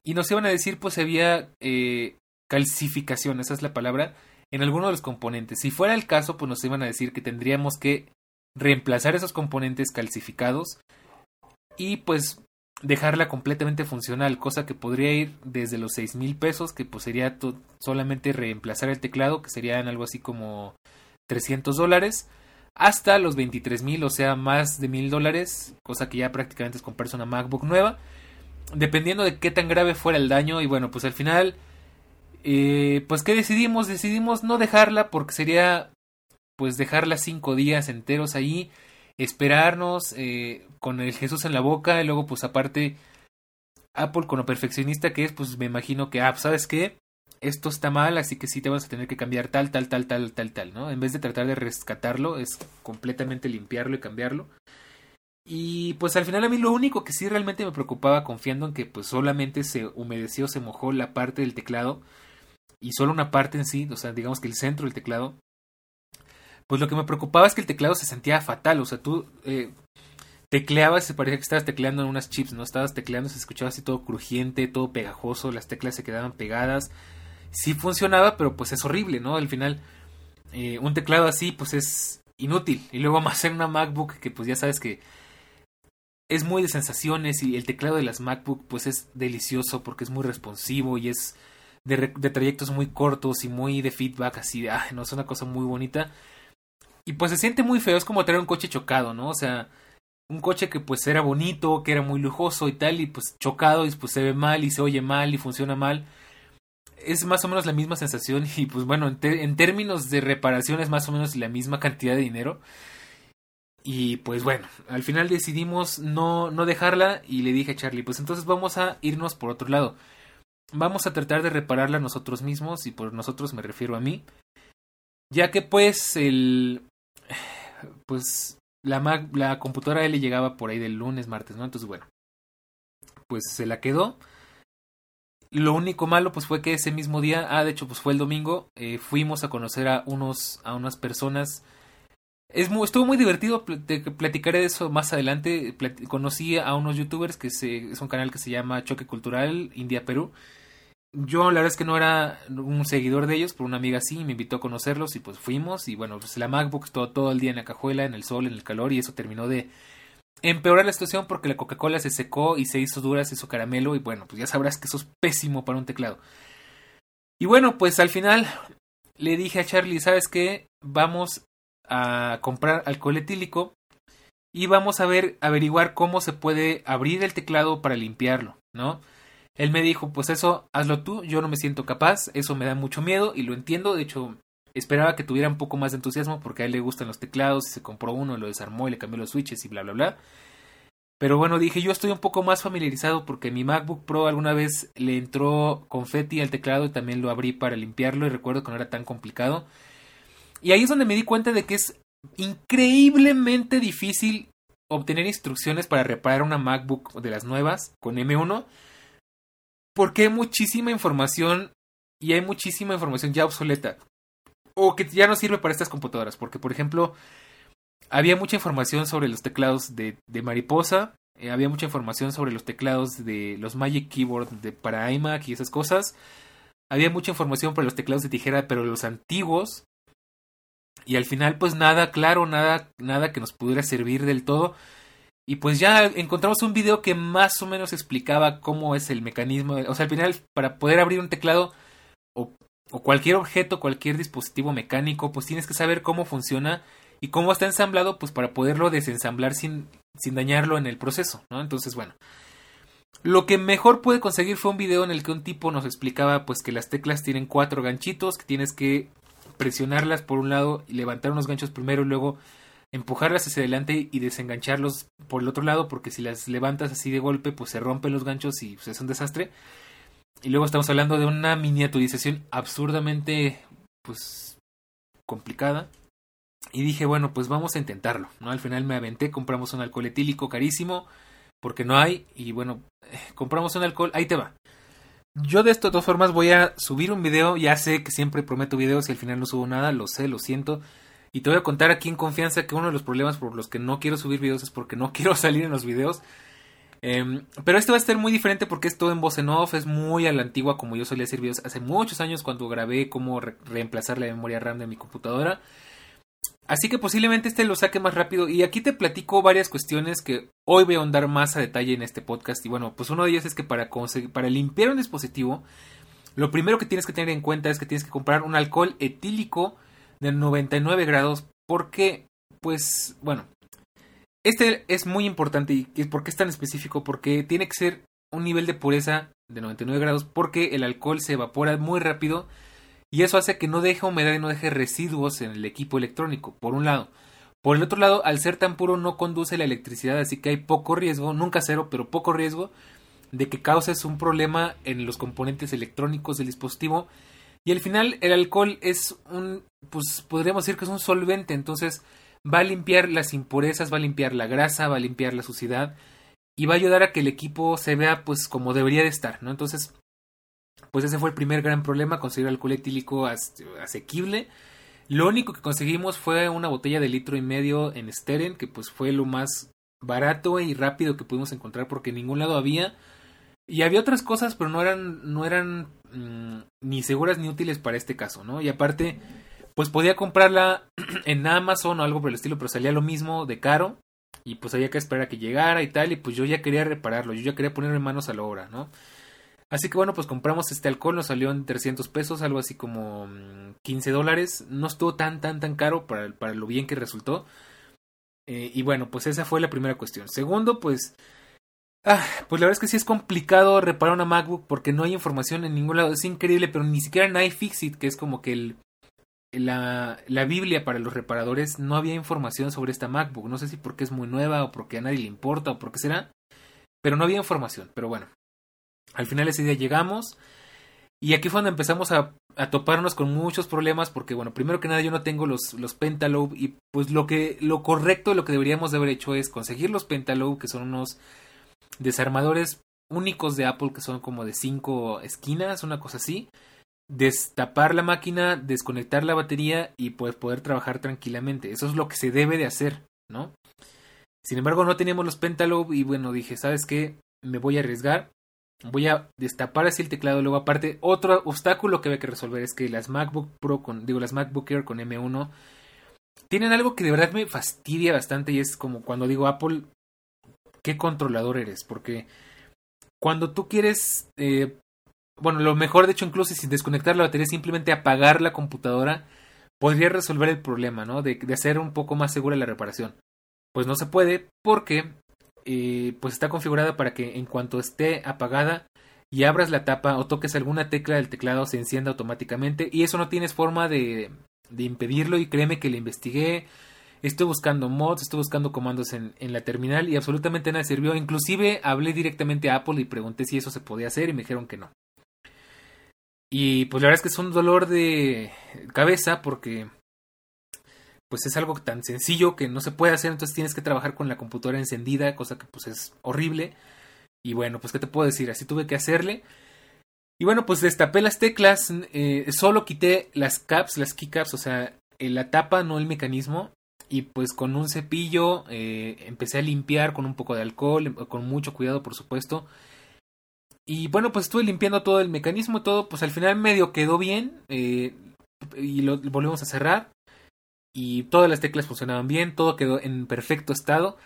y nos iban a decir pues había eh, calcificación, esa es la palabra, en alguno de los componentes. Si fuera el caso, pues nos iban a decir que tendríamos que reemplazar esos componentes calcificados y pues dejarla completamente funcional, cosa que podría ir desde los seis mil pesos, que pues sería solamente reemplazar el teclado, que serían algo así como 300 dólares, hasta los 23 mil, o sea, más de mil dólares, cosa que ya prácticamente es comprarse una MacBook nueva dependiendo de qué tan grave fuera el daño y bueno pues al final eh, pues qué decidimos decidimos no dejarla porque sería pues dejarla cinco días enteros ahí esperarnos eh, con el Jesús en la boca y luego pues aparte Apple con lo perfeccionista que es pues me imagino que ah sabes qué esto está mal, así que sí te vas a tener que cambiar tal, tal, tal, tal, tal, tal, ¿no? En vez de tratar de rescatarlo, es completamente limpiarlo y cambiarlo. Y pues al final a mí lo único que sí realmente me preocupaba confiando en que pues solamente se humedeció, se mojó la parte del teclado y solo una parte en sí, o sea, digamos que el centro del teclado, pues lo que me preocupaba es que el teclado se sentía fatal, o sea, tú eh, tecleabas, se parecía que estabas tecleando en unas chips, ¿no? Estabas tecleando, se escuchaba así todo crujiente, todo pegajoso, las teclas se quedaban pegadas. Sí funcionaba, pero pues es horrible, ¿no? Al final, eh, un teclado así, pues es inútil. Y luego más en una MacBook, que pues ya sabes que es muy de sensaciones y el teclado de las MacBook pues es delicioso porque es muy responsivo y es de, trayectos muy cortos y muy de feedback así, de, no, es una cosa muy bonita. Y pues se siente muy feo, es como tener un coche chocado, ¿no? O sea, un coche que pues era bonito, que era muy lujoso y tal, y pues chocado y pues se ve mal y se oye mal y funciona mal. Es más o menos la misma sensación y pues bueno, en, en términos de reparación es más o menos la misma cantidad de dinero. Y pues bueno, al final decidimos no, no dejarla y le dije a Charlie, pues entonces vamos a irnos por otro lado. Vamos a tratar de repararla nosotros mismos y por nosotros me refiero a mí. Ya que pues el... Pues la, la computadora le llegaba por ahí del lunes, martes, ¿no? Entonces, bueno, pues se la quedó. Lo único malo, pues fue que ese mismo día, ah, de hecho, pues fue el domingo, eh, fuimos a conocer a unos, a unas personas. Muy, estuvo muy divertido, platicaré de eso más adelante. conocí a unos youtubers que es un canal que se llama Choque Cultural India Perú yo la verdad es que no era un seguidor de ellos, pero una amiga sí me invitó a conocerlos y pues fuimos y bueno, pues la MacBook todo, todo el día en la cajuela, en el sol, en el calor y eso terminó de empeorar la situación porque la Coca-Cola se secó y se hizo dura, se hizo caramelo y bueno, pues ya sabrás que eso es pésimo para un teclado. Y bueno, pues al final le dije a Charlie, ¿sabes qué? Vamos a comprar alcohol etílico y vamos a ver, averiguar cómo se puede abrir el teclado para limpiarlo, ¿no? Él me dijo, pues eso, hazlo tú, yo no me siento capaz, eso me da mucho miedo y lo entiendo, de hecho, esperaba que tuviera un poco más de entusiasmo porque a él le gustan los teclados y se compró uno, lo desarmó y le cambió los switches y bla, bla, bla. Pero bueno, dije, yo estoy un poco más familiarizado porque mi MacBook Pro alguna vez le entró confeti al teclado y también lo abrí para limpiarlo y recuerdo que no era tan complicado. Y ahí es donde me di cuenta de que es increíblemente difícil obtener instrucciones para reparar una MacBook de las nuevas con M1 porque hay muchísima información y hay muchísima información ya obsoleta o que ya no sirve para estas computadoras. Porque, por ejemplo, había mucha información sobre los teclados de, de mariposa, eh, había mucha información sobre los teclados de los Magic Keyboard de, para iMac y esas cosas. Había mucha información para los teclados de tijera, pero los antiguos. Y al final, pues nada claro, nada, nada que nos pudiera servir del todo. Y pues ya encontramos un video que más o menos explicaba cómo es el mecanismo. O sea, al final, para poder abrir un teclado o, cualquier objeto, cualquier dispositivo mecánico, pues tienes que saber cómo funciona y cómo está ensamblado, pues para poderlo desensamblar sin, sin dañarlo en el proceso. Entonces, bueno. Lo que mejor pude conseguir fue un video en el que un tipo nos explicaba pues que las teclas tienen cuatro ganchitos, que tienes que presionarlas por un lado y levantar unos ganchos primero y luego empujarlas hacia adelante y desengancharlos por el otro lado, porque si las levantas así de golpe, pues se rompen los ganchos y pues, es un desastre. Y luego estamos hablando de una miniaturización absurdamente, pues, complicada. Y dije, bueno, pues vamos a intentarlo, ¿no? Al final me aventé, compramos un alcohol etílico carísimo, porque no hay, y bueno, eh, compramos un alcohol, ahí te va. Yo de esto de todas formas voy a subir un video, ya sé que siempre prometo videos y al final no subo nada, lo sé, lo siento. Y te voy a contar aquí en confianza que uno de los problemas por los que no quiero subir videos es porque no quiero salir en los videos. Em, pero este va a ser muy diferente porque es todo en voz en off, es muy a la antigua como yo solía hacer videos hace muchos años cuando grabé cómo reemplazar la memoria RAM de mi computadora. Así que posiblemente este lo saque más rápido. Y aquí te platico varias cuestiones que hoy voy a ahondar más a detalle en este podcast. Y bueno, pues uno de ellos es que para, para limpiar un dispositivo, lo primero que tienes que tener en cuenta es que tienes que comprar un alcohol etílico de 99 grados. Porque, pues, bueno, este es muy importante y ¿por qué es tan específico? Porque tiene que ser un nivel de pureza de 99 grados porque el alcohol se evapora muy rápido y eso hace que no deje humedad y no deje residuos en el equipo electrónico, por un lado. Por el otro lado, al ser tan puro no conduce la electricidad, así que hay poco riesgo, nunca cero, pero poco riesgo de que causes un problema en los componentes electrónicos del dispositivo. Y al final el alcohol es un, pues podríamos decir que es un solvente, entonces va a limpiar las impurezas, va a limpiar la grasa, va a limpiar la suciedad y va a ayudar a que el equipo se vea pues como debería de estar, ¿no? Entonces, pues ese fue el primer gran problema, conseguir alcohol etílico asequible. Lo único que conseguimos fue una botella de litro y medio en Steren, que pues fue lo más barato y rápido que pudimos encontrar porque en ningún lado había. Y había otras cosas, pero no eran, no eran mm, ni seguras ni útiles para este caso, ¿no? Y aparte, pues podía comprarla en Amazon o algo por el estilo, pero salía lo mismo de caro. Y pues había que esperar a que llegara y tal. Y pues yo ya quería repararlo, yo ya quería ponerme manos a la obra, ¿no? Así que bueno, pues compramos este alcohol, nos salió en 300 pesos, algo así como 15 mm, dólares. No estuvo tan, tan, tan caro para, para lo bien que resultó. Eh, y bueno, pues esa fue la primera cuestión. Segundo, pues... Ah, pues la verdad es que sí es complicado reparar una MacBook porque no hay información en ningún lado. Es increíble, pero ni siquiera en iFixit, que es como que la, la Biblia para los reparadores, no había información sobre esta MacBook. No sé si porque es muy nueva o porque a nadie le importa o porque será. Pero no había información. Pero bueno, al final ese día llegamos y aquí fue donde empezamos a, toparnos con muchos problemas porque, bueno, primero que nada yo no tengo los, los y pues lo que lo correcto, lo que deberíamos de haber hecho es conseguir los Pentalobe que son unos desarmadores únicos de Apple que son como de cinco esquinas, una cosa así. Destapar la máquina, desconectar la batería y pues poder trabajar tranquilamente. Eso es lo que se debe de hacer, ¿no? Sin embargo, no teníamos los Pentalobe y bueno, dije, ¿sabes qué? Me voy a arriesgar voy a destapar así el teclado. Luego, aparte, otro obstáculo que había que resolver es que las MacBook Pro con, digo, las MacBook Air con M1 tienen algo que de verdad me fastidia bastante y es como cuando digo Apple, ¿qué controlador eres? Porque cuando tú quieres, eh, bueno, lo mejor de hecho incluso sin desconectar la batería, simplemente apagar la computadora, podría resolver el problema, ¿no? De, de hacer un poco más segura la reparación. Pues no se puede porque eh, pues está configurada para que en cuanto esté apagada y abras la tapa o toques alguna tecla del teclado se encienda automáticamente y eso no tienes forma de, de impedirlo y créeme que le investigué estoy buscando mods, estoy buscando comandos en, en, la terminal y absolutamente nada sirvió. Inclusive hablé directamente a Apple y pregunté si eso se podía hacer y me dijeron que no. Y pues la verdad es que es un dolor de cabeza porque pues es algo tan sencillo que no se puede hacer, entonces tienes que trabajar con la computadora encendida, cosa que pues es horrible. Y bueno, pues qué te puedo decir, así tuve que hacerle. Y bueno, pues destapé las teclas, eh, solo quité las caps, las keycaps, o sea, la tapa, no el mecanismo. Y pues con un cepillo eh, empecé a limpiar con un poco de alcohol, con mucho cuidado por supuesto. Y bueno, pues estuve limpiando todo el mecanismo, todo, pues al final medio quedó bien. Eh, y lo volvemos a cerrar y todas las teclas funcionaban bien, todo quedó en perfecto estado.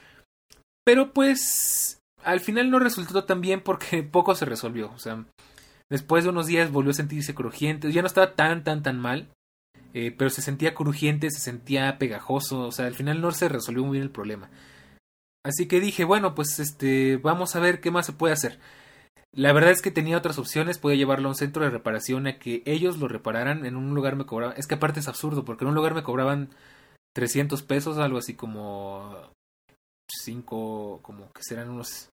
Pero pues al final no resultó tan bien porque poco se resolvió. O sea, después de unos días volvió a sentirse crujiente. Ya no estaba tan, tan, tan mal. Eh, pero se sentía crujiente, se sentía pegajoso. O sea, al final no se resolvió muy bien el problema. Así que dije, bueno, pues este, vamos a ver qué más se puede hacer. La verdad es que tenía otras opciones, podía llevarlo a un centro de reparación a que ellos lo repararan, en un lugar me cobraban, es que aparte es absurdo, porque en un lugar me cobraban 300 pesos, algo así como 5, como que serán unos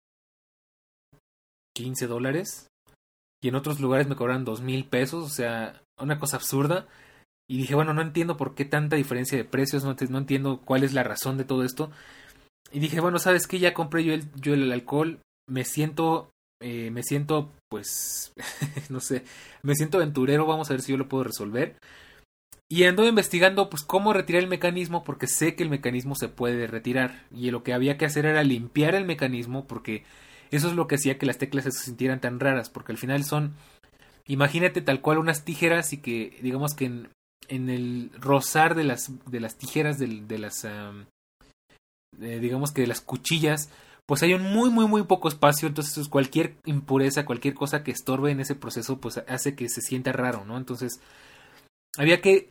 15 dólares, y en otros lugares me cobraban dos mil pesos, o sea, una cosa absurda. Y dije, bueno, no entiendo por qué tanta diferencia de precios, no, no entiendo cuál es la razón de todo esto. Y dije, bueno, ¿sabes qué? Ya compré yo el, yo el alcohol, me siento eh, me siento, pues, no sé, me siento aventurero, vamos a ver si yo lo puedo resolver. Y ando investigando, pues, cómo retirar el mecanismo, porque sé que el mecanismo se puede retirar. Y lo que había que hacer era limpiar el mecanismo, porque eso es lo que hacía que las teclas se sintieran tan raras, porque al final son, imagínate tal cual unas tijeras y que, digamos que en, en el rozar de las, de las tijeras, de, de las, digamos que de las cuchillas, pues hay un muy, muy, muy poco espacio, entonces cualquier impureza, cualquier cosa que estorbe en ese proceso, pues hace que se sienta raro, ¿no? Entonces, había que,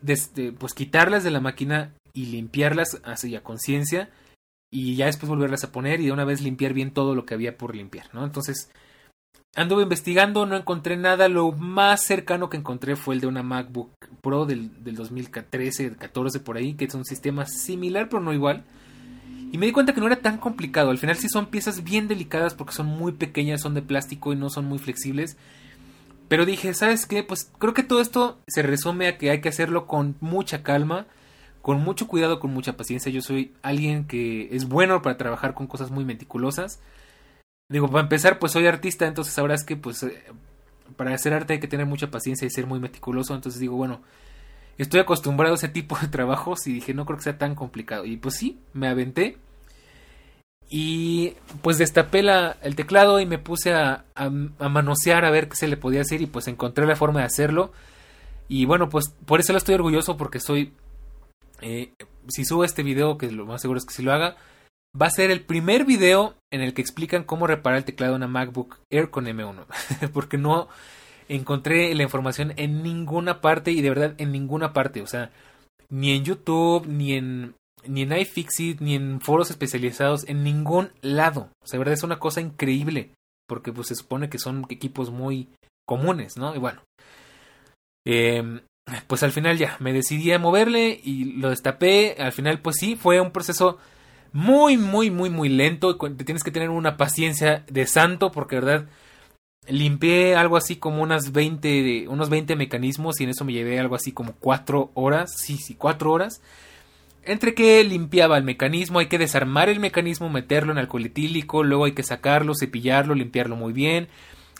pues, quitarlas de la máquina y limpiarlas así a conciencia y ya después volverlas a poner y de una vez limpiar bien todo lo que había por limpiar, ¿no? Entonces, anduve investigando, no encontré nada, lo más cercano que encontré fue el de una MacBook Pro del, del 2013, 14 por ahí, que es un sistema similar pero no igual Y me di cuenta que no era tan complicado. Al final sí son piezas bien delicadas porque son muy pequeñas, son de plástico y no son muy flexibles. Pero dije, ¿sabes qué? Pues creo que todo esto se resume a que hay que hacerlo con mucha calma, con mucho cuidado, con mucha paciencia. Yo soy alguien que es bueno para trabajar con cosas muy meticulosas. Digo, para empezar, pues soy artista, entonces sabrás que pues eh, para hacer arte hay que tener mucha paciencia y ser muy meticuloso. Entonces digo, bueno, estoy acostumbrado a ese tipo de trabajos y dije, no creo que sea tan complicado. Y pues sí, me aventé. Y pues destapé la, el teclado y me puse a, a, manosear a ver qué se le podía hacer y pues encontré la forma de hacerlo. Y bueno, pues por eso lo estoy orgulloso porque soy... Eh, si subo este video, que lo más seguro es que si lo haga, va a ser el primer video en el que explican cómo reparar el teclado de una MacBook Air con M1. porque no encontré la información en ninguna parte y de verdad en ninguna parte. O sea, ni en YouTube, ni en, ni en iFixit, ni en foros especializados, en ningún lado. O sea, de verdad es una cosa increíble. Porque pues se supone que son equipos muy comunes, ¿no? Y bueno. Eh, pues al final ya, me decidí a moverle y lo destapé. Al final pues sí, fue un proceso muy, muy, muy, muy lento. Tienes que tener una paciencia de santo porque, verdad, limpié algo así como unas 20, unos 20 mecanismos y en eso me llevé algo así como 4 horas, sí, sí, 4 horas. Entre que limpiaba el mecanismo, hay que desarmar el mecanismo, meterlo en alcohol etílico, luego hay que sacarlo, cepillarlo, limpiarlo muy bien,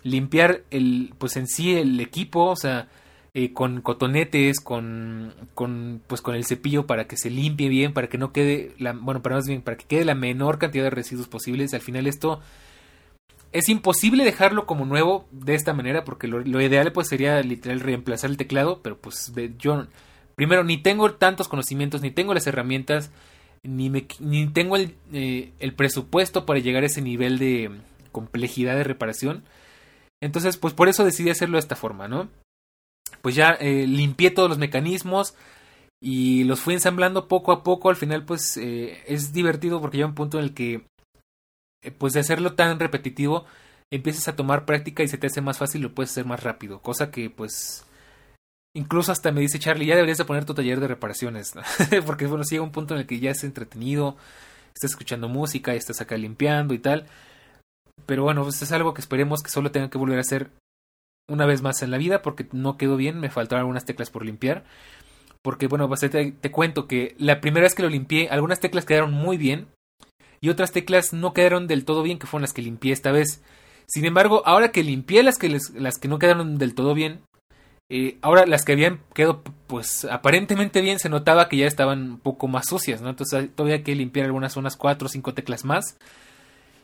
limpiar el, pues en sí el equipo, o sea, eh, con cotonetes, con, con, pues con el cepillo para que se limpie bien, para que no quede, la, bueno, para más bien, para que quede la menor cantidad de residuos posibles. Al final esto es imposible dejarlo como nuevo de esta manera porque lo, ideal pues sería literal reemplazar el teclado, pero pues yo primero ni tengo tantos conocimientos, ni tengo las herramientas, ni, ni tengo el, eh, el presupuesto para llegar a ese nivel de complejidad de reparación. Entonces pues por eso decidí hacerlo de esta forma, ¿no? Pues ya eh, limpié todos los mecanismos, y los fui ensamblando poco a poco. Al final, pues eh, es divertido porque llega un punto en el que pues de hacerlo tan repetitivo, empiezas a tomar práctica y se te hace más fácil y lo puedes hacer más rápido. Cosa que pues incluso hasta me dice Charlie, ya deberías de poner tu taller de reparaciones. Porque bueno, llega un punto en el que ya es entretenido, estás escuchando música y estás acá limpiando y tal. Pero bueno, pues es algo que esperemos que solo tenga que volver a hacer una vez más en la vida porque no quedó bien, me faltaron algunas teclas por limpiar. Porque bueno, pues te, te cuento que la primera vez que lo limpié, algunas teclas quedaron muy bien, y otras teclas no quedaron del todo bien, que fueron las que limpié esta vez. Sin embargo, ahora que limpié las que, las que no quedaron del todo bien, eh, ahora las que habían quedado pues aparentemente bien se notaba que ya estaban un poco más sucias, ¿no? Entonces todavía hay que limpiar algunas unas cuatro o cinco teclas más.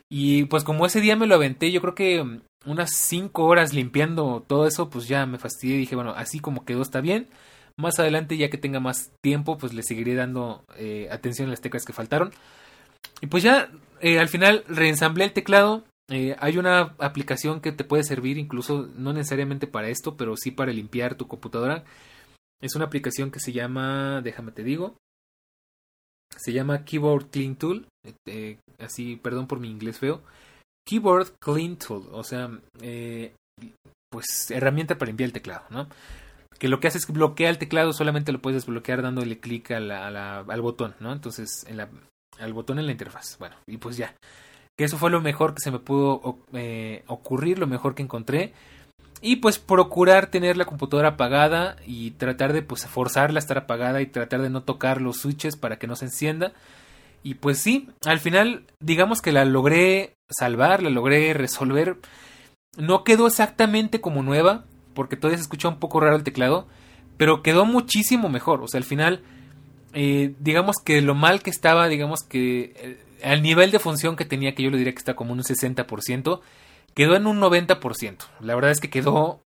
Y pues como ese día me lo aventé, yo creo que mm, unas cinco horas limpiando todo eso, pues ya me fastidié dije, bueno, así como quedó está bien. Más adelante, ya que tenga más tiempo, pues le seguiré dando eh, atención a las teclas que faltaron. Y pues ya eh, al final reensamblé el teclado. Eh, hay una aplicación que te puede servir incluso no necesariamente para esto, pero sí para limpiar tu computadora. Es una aplicación que se llama, déjame te digo, se llama Keyboard Clean Tool. Eh, así, perdón por mi inglés feo. Keyboard Clean Tool, o sea, pues herramienta para limpiar el teclado, ¿no? Que lo que hace es que bloquea el teclado, solamente lo puedes desbloquear dándole clic al botón, ¿no? Entonces, en la, al botón en la interfaz. Bueno, y pues ya. Que eso fue lo mejor que se me pudo eh, ocurrir, lo mejor que encontré. Y pues procurar tener la computadora apagada y tratar de pues forzarla a estar apagada y tratar de no tocar los switches para que no se encienda. Y pues sí, al final digamos que la logré salvar, la logré resolver. No quedó exactamente como nueva, porque todavía se escucha un poco raro el teclado, pero quedó muchísimo mejor. O sea, al final eh, digamos que lo mal que estaba, digamos que eh, al nivel de función que tenía, que yo le diría que está como un 60%, quedó en un 90%. La verdad es que quedó,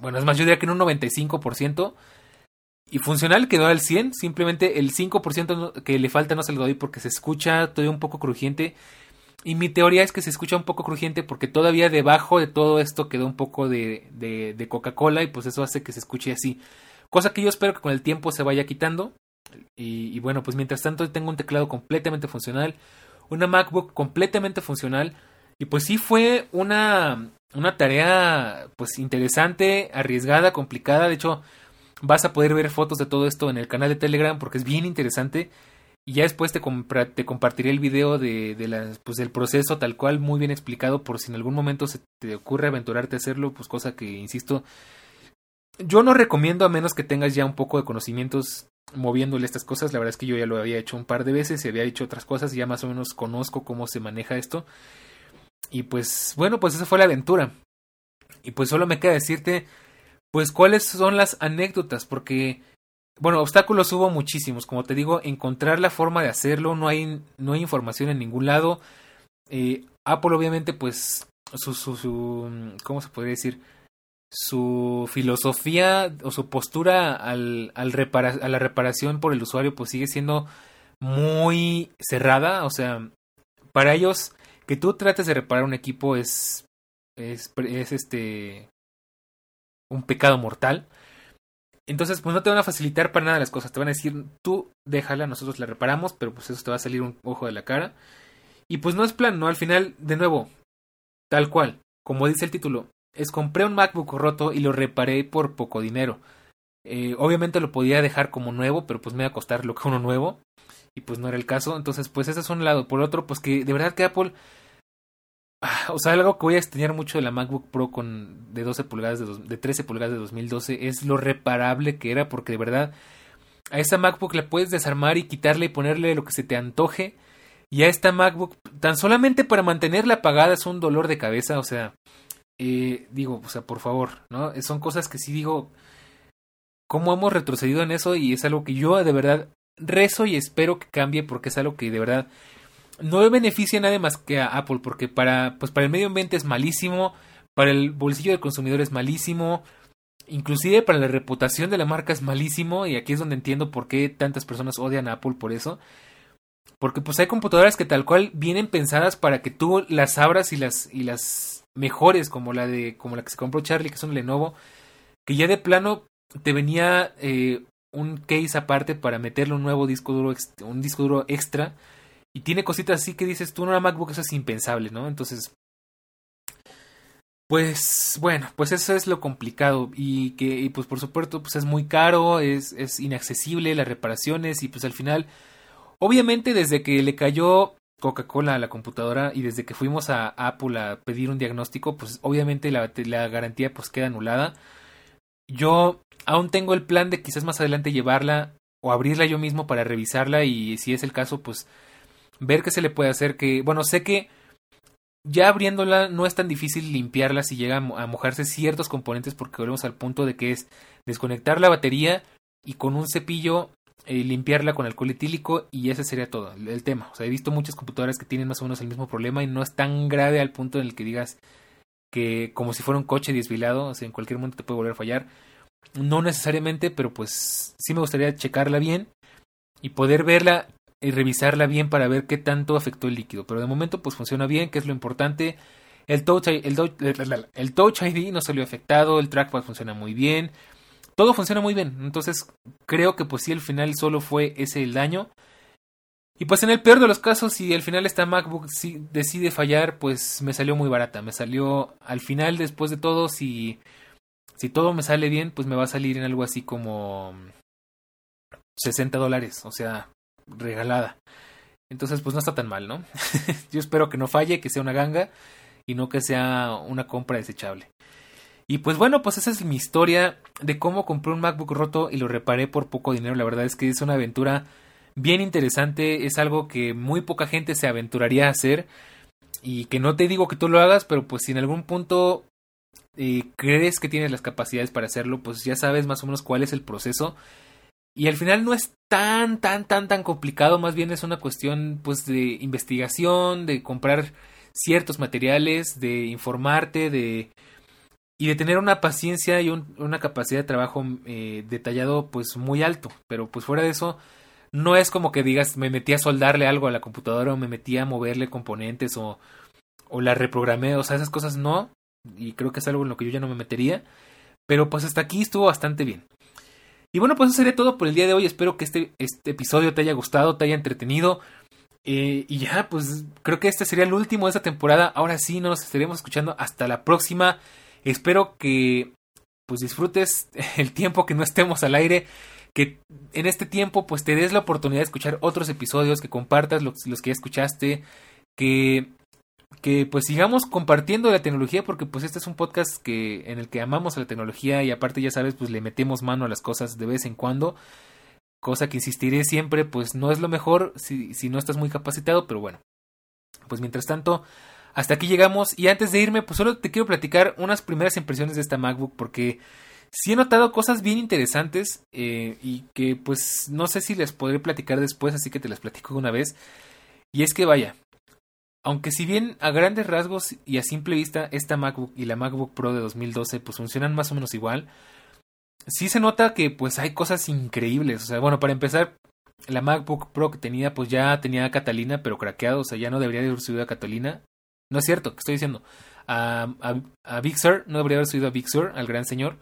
bueno, es más, yo diría que en un 95%. Y funcional quedó al 100, simplemente el 5% que le falta no se lo doy porque se escucha todavía un poco crujiente. Y mi teoría es que se escucha un poco crujiente porque todavía debajo de todo esto quedó un poco de, de, de Coca-Cola y pues eso hace que se escuche así. Cosa que yo espero que con el tiempo se vaya quitando. Y, bueno, pues mientras tanto tengo un teclado completamente funcional, una MacBook completamente funcional. Y pues sí fue una, una tarea pues interesante, arriesgada, complicada. De hecho, vas a poder ver fotos de todo esto en el canal de Telegram porque es bien interesante. Y ya después te, te compartiré el video de, de pues, del proceso tal cual, muy bien explicado, por si en algún momento se te ocurre aventurarte a hacerlo, pues cosa que, insisto, yo no recomiendo a menos que tengas ya un poco de conocimientos moviéndole estas cosas. La verdad es que yo ya lo había hecho un par de veces y había hecho otras cosas y ya más o menos conozco cómo se maneja esto. Y pues bueno, pues esa fue la aventura. Y pues solo me queda decirte, pues cuáles son las anécdotas, porque bueno, obstáculos hubo muchísimos. Como te digo, encontrar la forma de hacerlo, no hay, no hay información en ningún lado. Eh, Apple, obviamente, pues, su, su, su, ¿cómo se podría decir? Su filosofía o su postura al, al a la reparación por el usuario, pues sigue siendo muy cerrada. O sea, para ellos, que tú trates de reparar un equipo es, es, es este, un pecado mortal. Entonces, pues no te van a facilitar para nada las cosas. Te van a decir, tú déjala, nosotros la reparamos, pero pues eso te va a salir un ojo de la cara. Y pues no es plan, ¿no? Al final, de nuevo, tal cual, como dice el título, es compré un MacBook roto y lo reparé por poco dinero. Eh, obviamente lo podía dejar como nuevo, pero pues me iba a costar lo que uno nuevo. Y pues no era el caso. Entonces, pues ese es un lado. Por otro, pues que de verdad que Apple o sea, algo que voy a extrañar mucho de la MacBook Pro con de 12 pulgadas de, de 13 pulgadas de 2012 es lo reparable que era porque de verdad a esa MacBook la puedes desarmar y quitarle y ponerle lo que se te antoje y a esta MacBook tan solamente para mantenerla apagada es un dolor de cabeza, o sea, eh, digo, o sea, por favor, ¿no? Son cosas que sí digo, cómo hemos retrocedido en eso y es algo que yo de verdad rezo y espero que cambie porque es algo que de verdad no beneficia a nadie más que a Apple, porque para, pues para el medio ambiente es malísimo, para el bolsillo del consumidor es malísimo, inclusive para la reputación de la marca es malísimo, y aquí es donde entiendo por qué tantas personas odian a Apple por eso. Porque pues hay computadoras que tal cual vienen pensadas para que tú las abras y las, y las mejores, como la de, como la que se compró Charlie, que es un Lenovo, que ya de plano te venía eh, un case aparte para meterle un nuevo disco duro, un disco duro extra y tiene cositas así que dices tú en una MacBook eso es impensable, ¿no? Entonces, pues bueno, pues eso es lo complicado y que y pues por supuesto pues es muy caro, es, es inaccesible las reparaciones y pues al final, obviamente desde que le cayó Coca-Cola a la computadora y desde que fuimos a Apple a pedir un diagnóstico, pues obviamente la, la garantía pues queda anulada. Yo aún tengo el plan de quizás más adelante llevarla o abrirla yo mismo para revisarla y si es el caso pues ver qué se le puede hacer. Que, bueno, sé que ya abriéndola no es tan difícil limpiarla si llega a mojarse ciertos componentes porque volvemos al punto de que es desconectar la batería y con un cepillo limpiarla con alcohol etílico y ese sería todo el, tema. O sea, he visto muchas computadoras que tienen más o menos el mismo problema y no es tan grave al punto en el que digas que como si fuera un coche desvilado, o sea, en cualquier momento te puede volver a fallar. No necesariamente, pero pues sí me gustaría checarla bien y poder verla y revisarla bien para ver qué tanto afectó el líquido. Pero de momento pues funciona bien, que es lo importante. El Touch, el, el touch ID no salió afectado, el trackpad funciona muy bien. Todo funciona muy bien. Entonces creo que pues sí, al final solo fue ese el daño. Y pues en el peor de los casos, si al final esta MacBook decide fallar, pues me salió muy barata. Me salió al final, después de todo, si, si todo me sale bien, pues me va a salir en algo así como 60 dólares. O sea, regalada. Entonces, pues no está tan mal, ¿no? Yo espero que no falle, que sea una ganga y no que sea una compra desechable. Y pues bueno, pues esa es mi historia de cómo compré un MacBook roto y lo reparé por poco dinero. La verdad es que es una aventura bien interesante, es algo que muy poca gente se aventuraría a hacer. Y que no te digo que tú lo hagas, pero pues si en algún punto eh, crees que tienes las capacidades para hacerlo, pues ya sabes más o menos cuál es el proceso. Y al final no es tan, tan, tan, tan complicado, más bien es una cuestión pues de investigación, de comprar ciertos materiales, de informarte, de y de tener una paciencia y una capacidad de trabajo eh, detallado pues muy alto, pero pues fuera de eso no es como que digas me metí a soldarle algo a la computadora o me metí a moverle componentes o, o la reprogramé, o sea, esas cosas no, y creo que es algo en lo que yo ya no me metería, pero pues hasta aquí estuvo bastante bien. Y bueno, pues eso sería todo por el día de hoy. Espero que este, este episodio te haya gustado, te haya entretenido. Eh, y ya, pues creo que este sería el último de esta temporada. Ahora sí, nos estaremos escuchando hasta la próxima. Espero que pues disfrutes el tiempo que no estemos al aire. que en este tiempo pues te des la oportunidad de escuchar otros episodios, que compartas los, que ya escuchaste, que que pues sigamos compartiendo la tecnología porque pues este es un podcast que en el que amamos la tecnología y aparte ya sabes pues le metemos mano a las cosas de vez en cuando cosa que insistiré siempre pues no es lo mejor si, si no estás muy capacitado pero bueno pues mientras tanto hasta aquí llegamos y antes de irme pues solo te quiero platicar unas primeras impresiones de esta MacBook porque sí he notado cosas bien interesantes eh, y que pues no sé si les podré platicar después así que te las platico una vez y es que vaya aunque si bien a grandes rasgos y a simple vista esta MacBook y la MacBook Pro de 2012 pues funcionan más o menos igual, sí se nota que pues hay cosas increíbles. O sea, bueno, para empezar, la MacBook Pro que tenía pues ya tenía Catalina pero craqueado, o sea, ya no debería haber subido a Catalina. No es cierto, ¿qué estoy diciendo? A, a, Big Sur, no debería haber subido a Big Sur, al gran señor.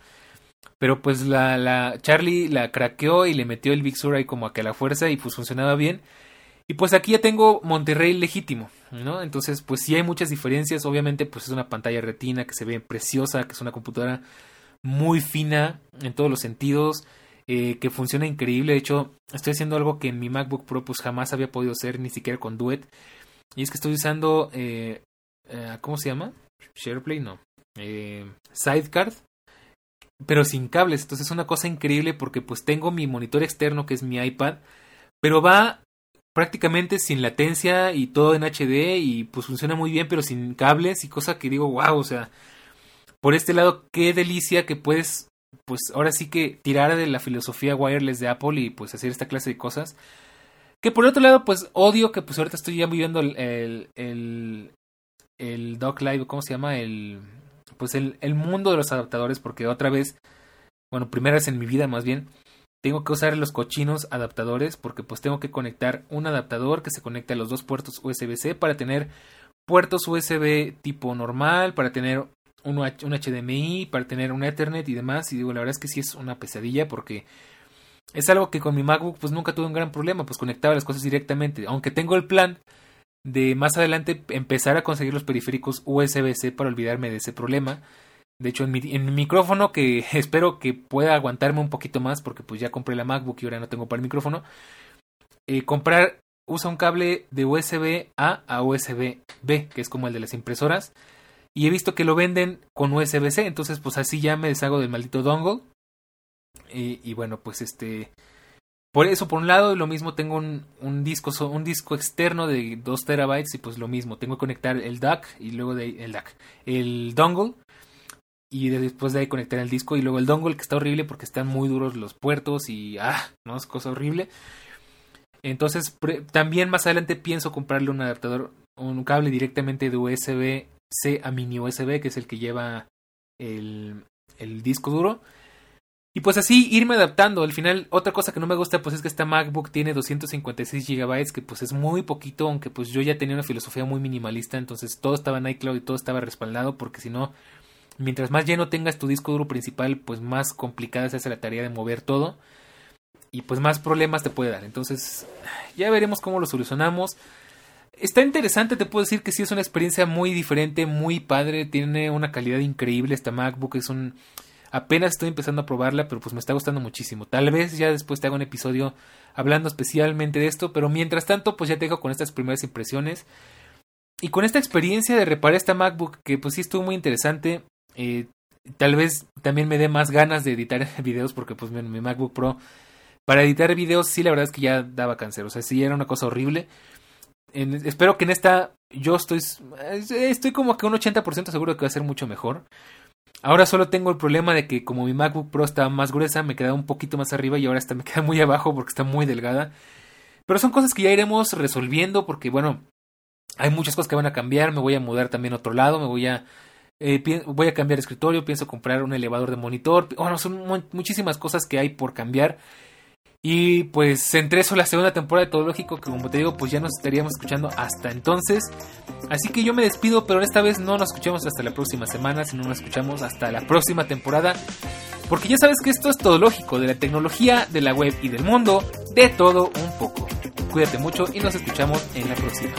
Pero pues la, la Charlie la craqueó y le metió el Big Sur ahí como a que a la fuerza y pues funcionaba bien. Y pues aquí ya tengo Monterrey legítimo, ¿no? Entonces, pues sí hay muchas diferencias. Obviamente, pues es una pantalla retina que se ve preciosa, que es una computadora muy fina en todos los sentidos, eh, que funciona increíble. De hecho, estoy haciendo algo que en mi MacBook Pro pues jamás había podido hacer, ni siquiera con Duet. Y es que estoy usando, eh, eh, ¿cómo se llama? SharePlay, no. Sidecard, pero sin cables. Entonces es una cosa increíble porque pues tengo mi monitor externo que es mi iPad, pero va prácticamente sin latencia y todo en HD y pues funciona muy bien pero sin cables y cosa que digo wow o sea por este lado qué delicia que puedes pues ahora sí que tirar de la filosofía wireless de Apple y pues hacer esta clase de cosas que por otro lado pues odio que pues ahorita estoy ya viviendo el, el Dock Live cómo se llama el pues el, el mundo de los adaptadores porque otra vez bueno primera vez en mi vida más bien tengo que usar los cochinos adaptadores porque pues tengo que conectar un adaptador que se conecte a los dos puertos USB-C para tener puertos USB tipo normal, para tener un, un HDMI, para tener un Ethernet y demás. Y digo, la verdad es que sí es una pesadilla porque es algo que con mi MacBook pues nunca tuve un gran problema, pues conectaba las cosas directamente. Aunque tengo el plan de más adelante empezar a conseguir los periféricos USB-C para olvidarme de ese problema. De hecho, en mi, micrófono, que espero que pueda aguantarme un poquito más, porque pues ya compré la MacBook y ahora no tengo para el micrófono. Eh, comprar usa un cable de USB A a USB B, que es como el de las impresoras. Y he visto que lo venden con USB C, entonces pues así ya me deshago del maldito dongle. Y, bueno, pues este... Por eso, por un lado, lo mismo tengo un, disco un disco externo de 2 terabytes y pues lo mismo, tengo que conectar el DAC y luego de el DAC, el dongle y después de ahí conectar el disco y luego el dongle que está horrible porque están muy duros los puertos y ah, no es cosa horrible. Entonces también más adelante pienso comprarle un adaptador, un cable directamente de USB C a mini USB que es el que lleva el disco duro. Y pues así irme adaptando. Al final, otra cosa que no me gusta pues es que esta MacBook tiene 256 GB, que pues es muy poquito, aunque pues yo ya tenía una filosofía muy minimalista, entonces todo estaba en iCloud y todo estaba respaldado, porque si no, mientras más lleno tengas tu disco duro principal, pues más complicada se hace la tarea de mover todo y pues más problemas te puede dar. Entonces, ya veremos cómo lo solucionamos. Está interesante, te puedo decir que sí es una experiencia muy diferente, muy padre, tiene una calidad increíble esta MacBook, es un apenas estoy empezando a probarla, pero pues me está gustando muchísimo. Tal vez ya después te haga un episodio hablando especialmente de esto, pero mientras tanto, pues ya te dejo con estas primeras impresiones. Y con esta experiencia de reparar esta MacBook, que pues sí estuvo muy interesante, eh, tal vez también me dé más ganas de editar videos porque pues mi, MacBook Pro para editar videos sí la verdad es que ya daba cáncer, o sea, sí era una cosa horrible. espero que en esta yo estoy estoy como que un 80% seguro que va a ser mucho mejor. Ahora solo tengo el problema de que como mi MacBook Pro está más gruesa, me queda un poquito más arriba y ahora esta me queda muy abajo porque está muy delgada. Pero son cosas que ya iremos resolviendo porque bueno, hay muchas cosas que van a cambiar, me voy a mudar también a otro lado, me voy a eh, voy a cambiar escritorio, pienso comprar un elevador de monitor, bueno, son muchísimas cosas que hay por cambiar. Y pues entre eso la segunda temporada de Todo Lógico, que como te digo, pues ya nos estaríamos escuchando hasta entonces. Así que yo me despido, pero esta vez no nos escuchamos hasta la próxima semana, sino nos escuchamos hasta la próxima temporada. Porque ya sabes que esto es Todo Lógico, de la tecnología, de la web y del mundo, de todo un poco. Cuídate mucho y nos escuchamos en la próxima.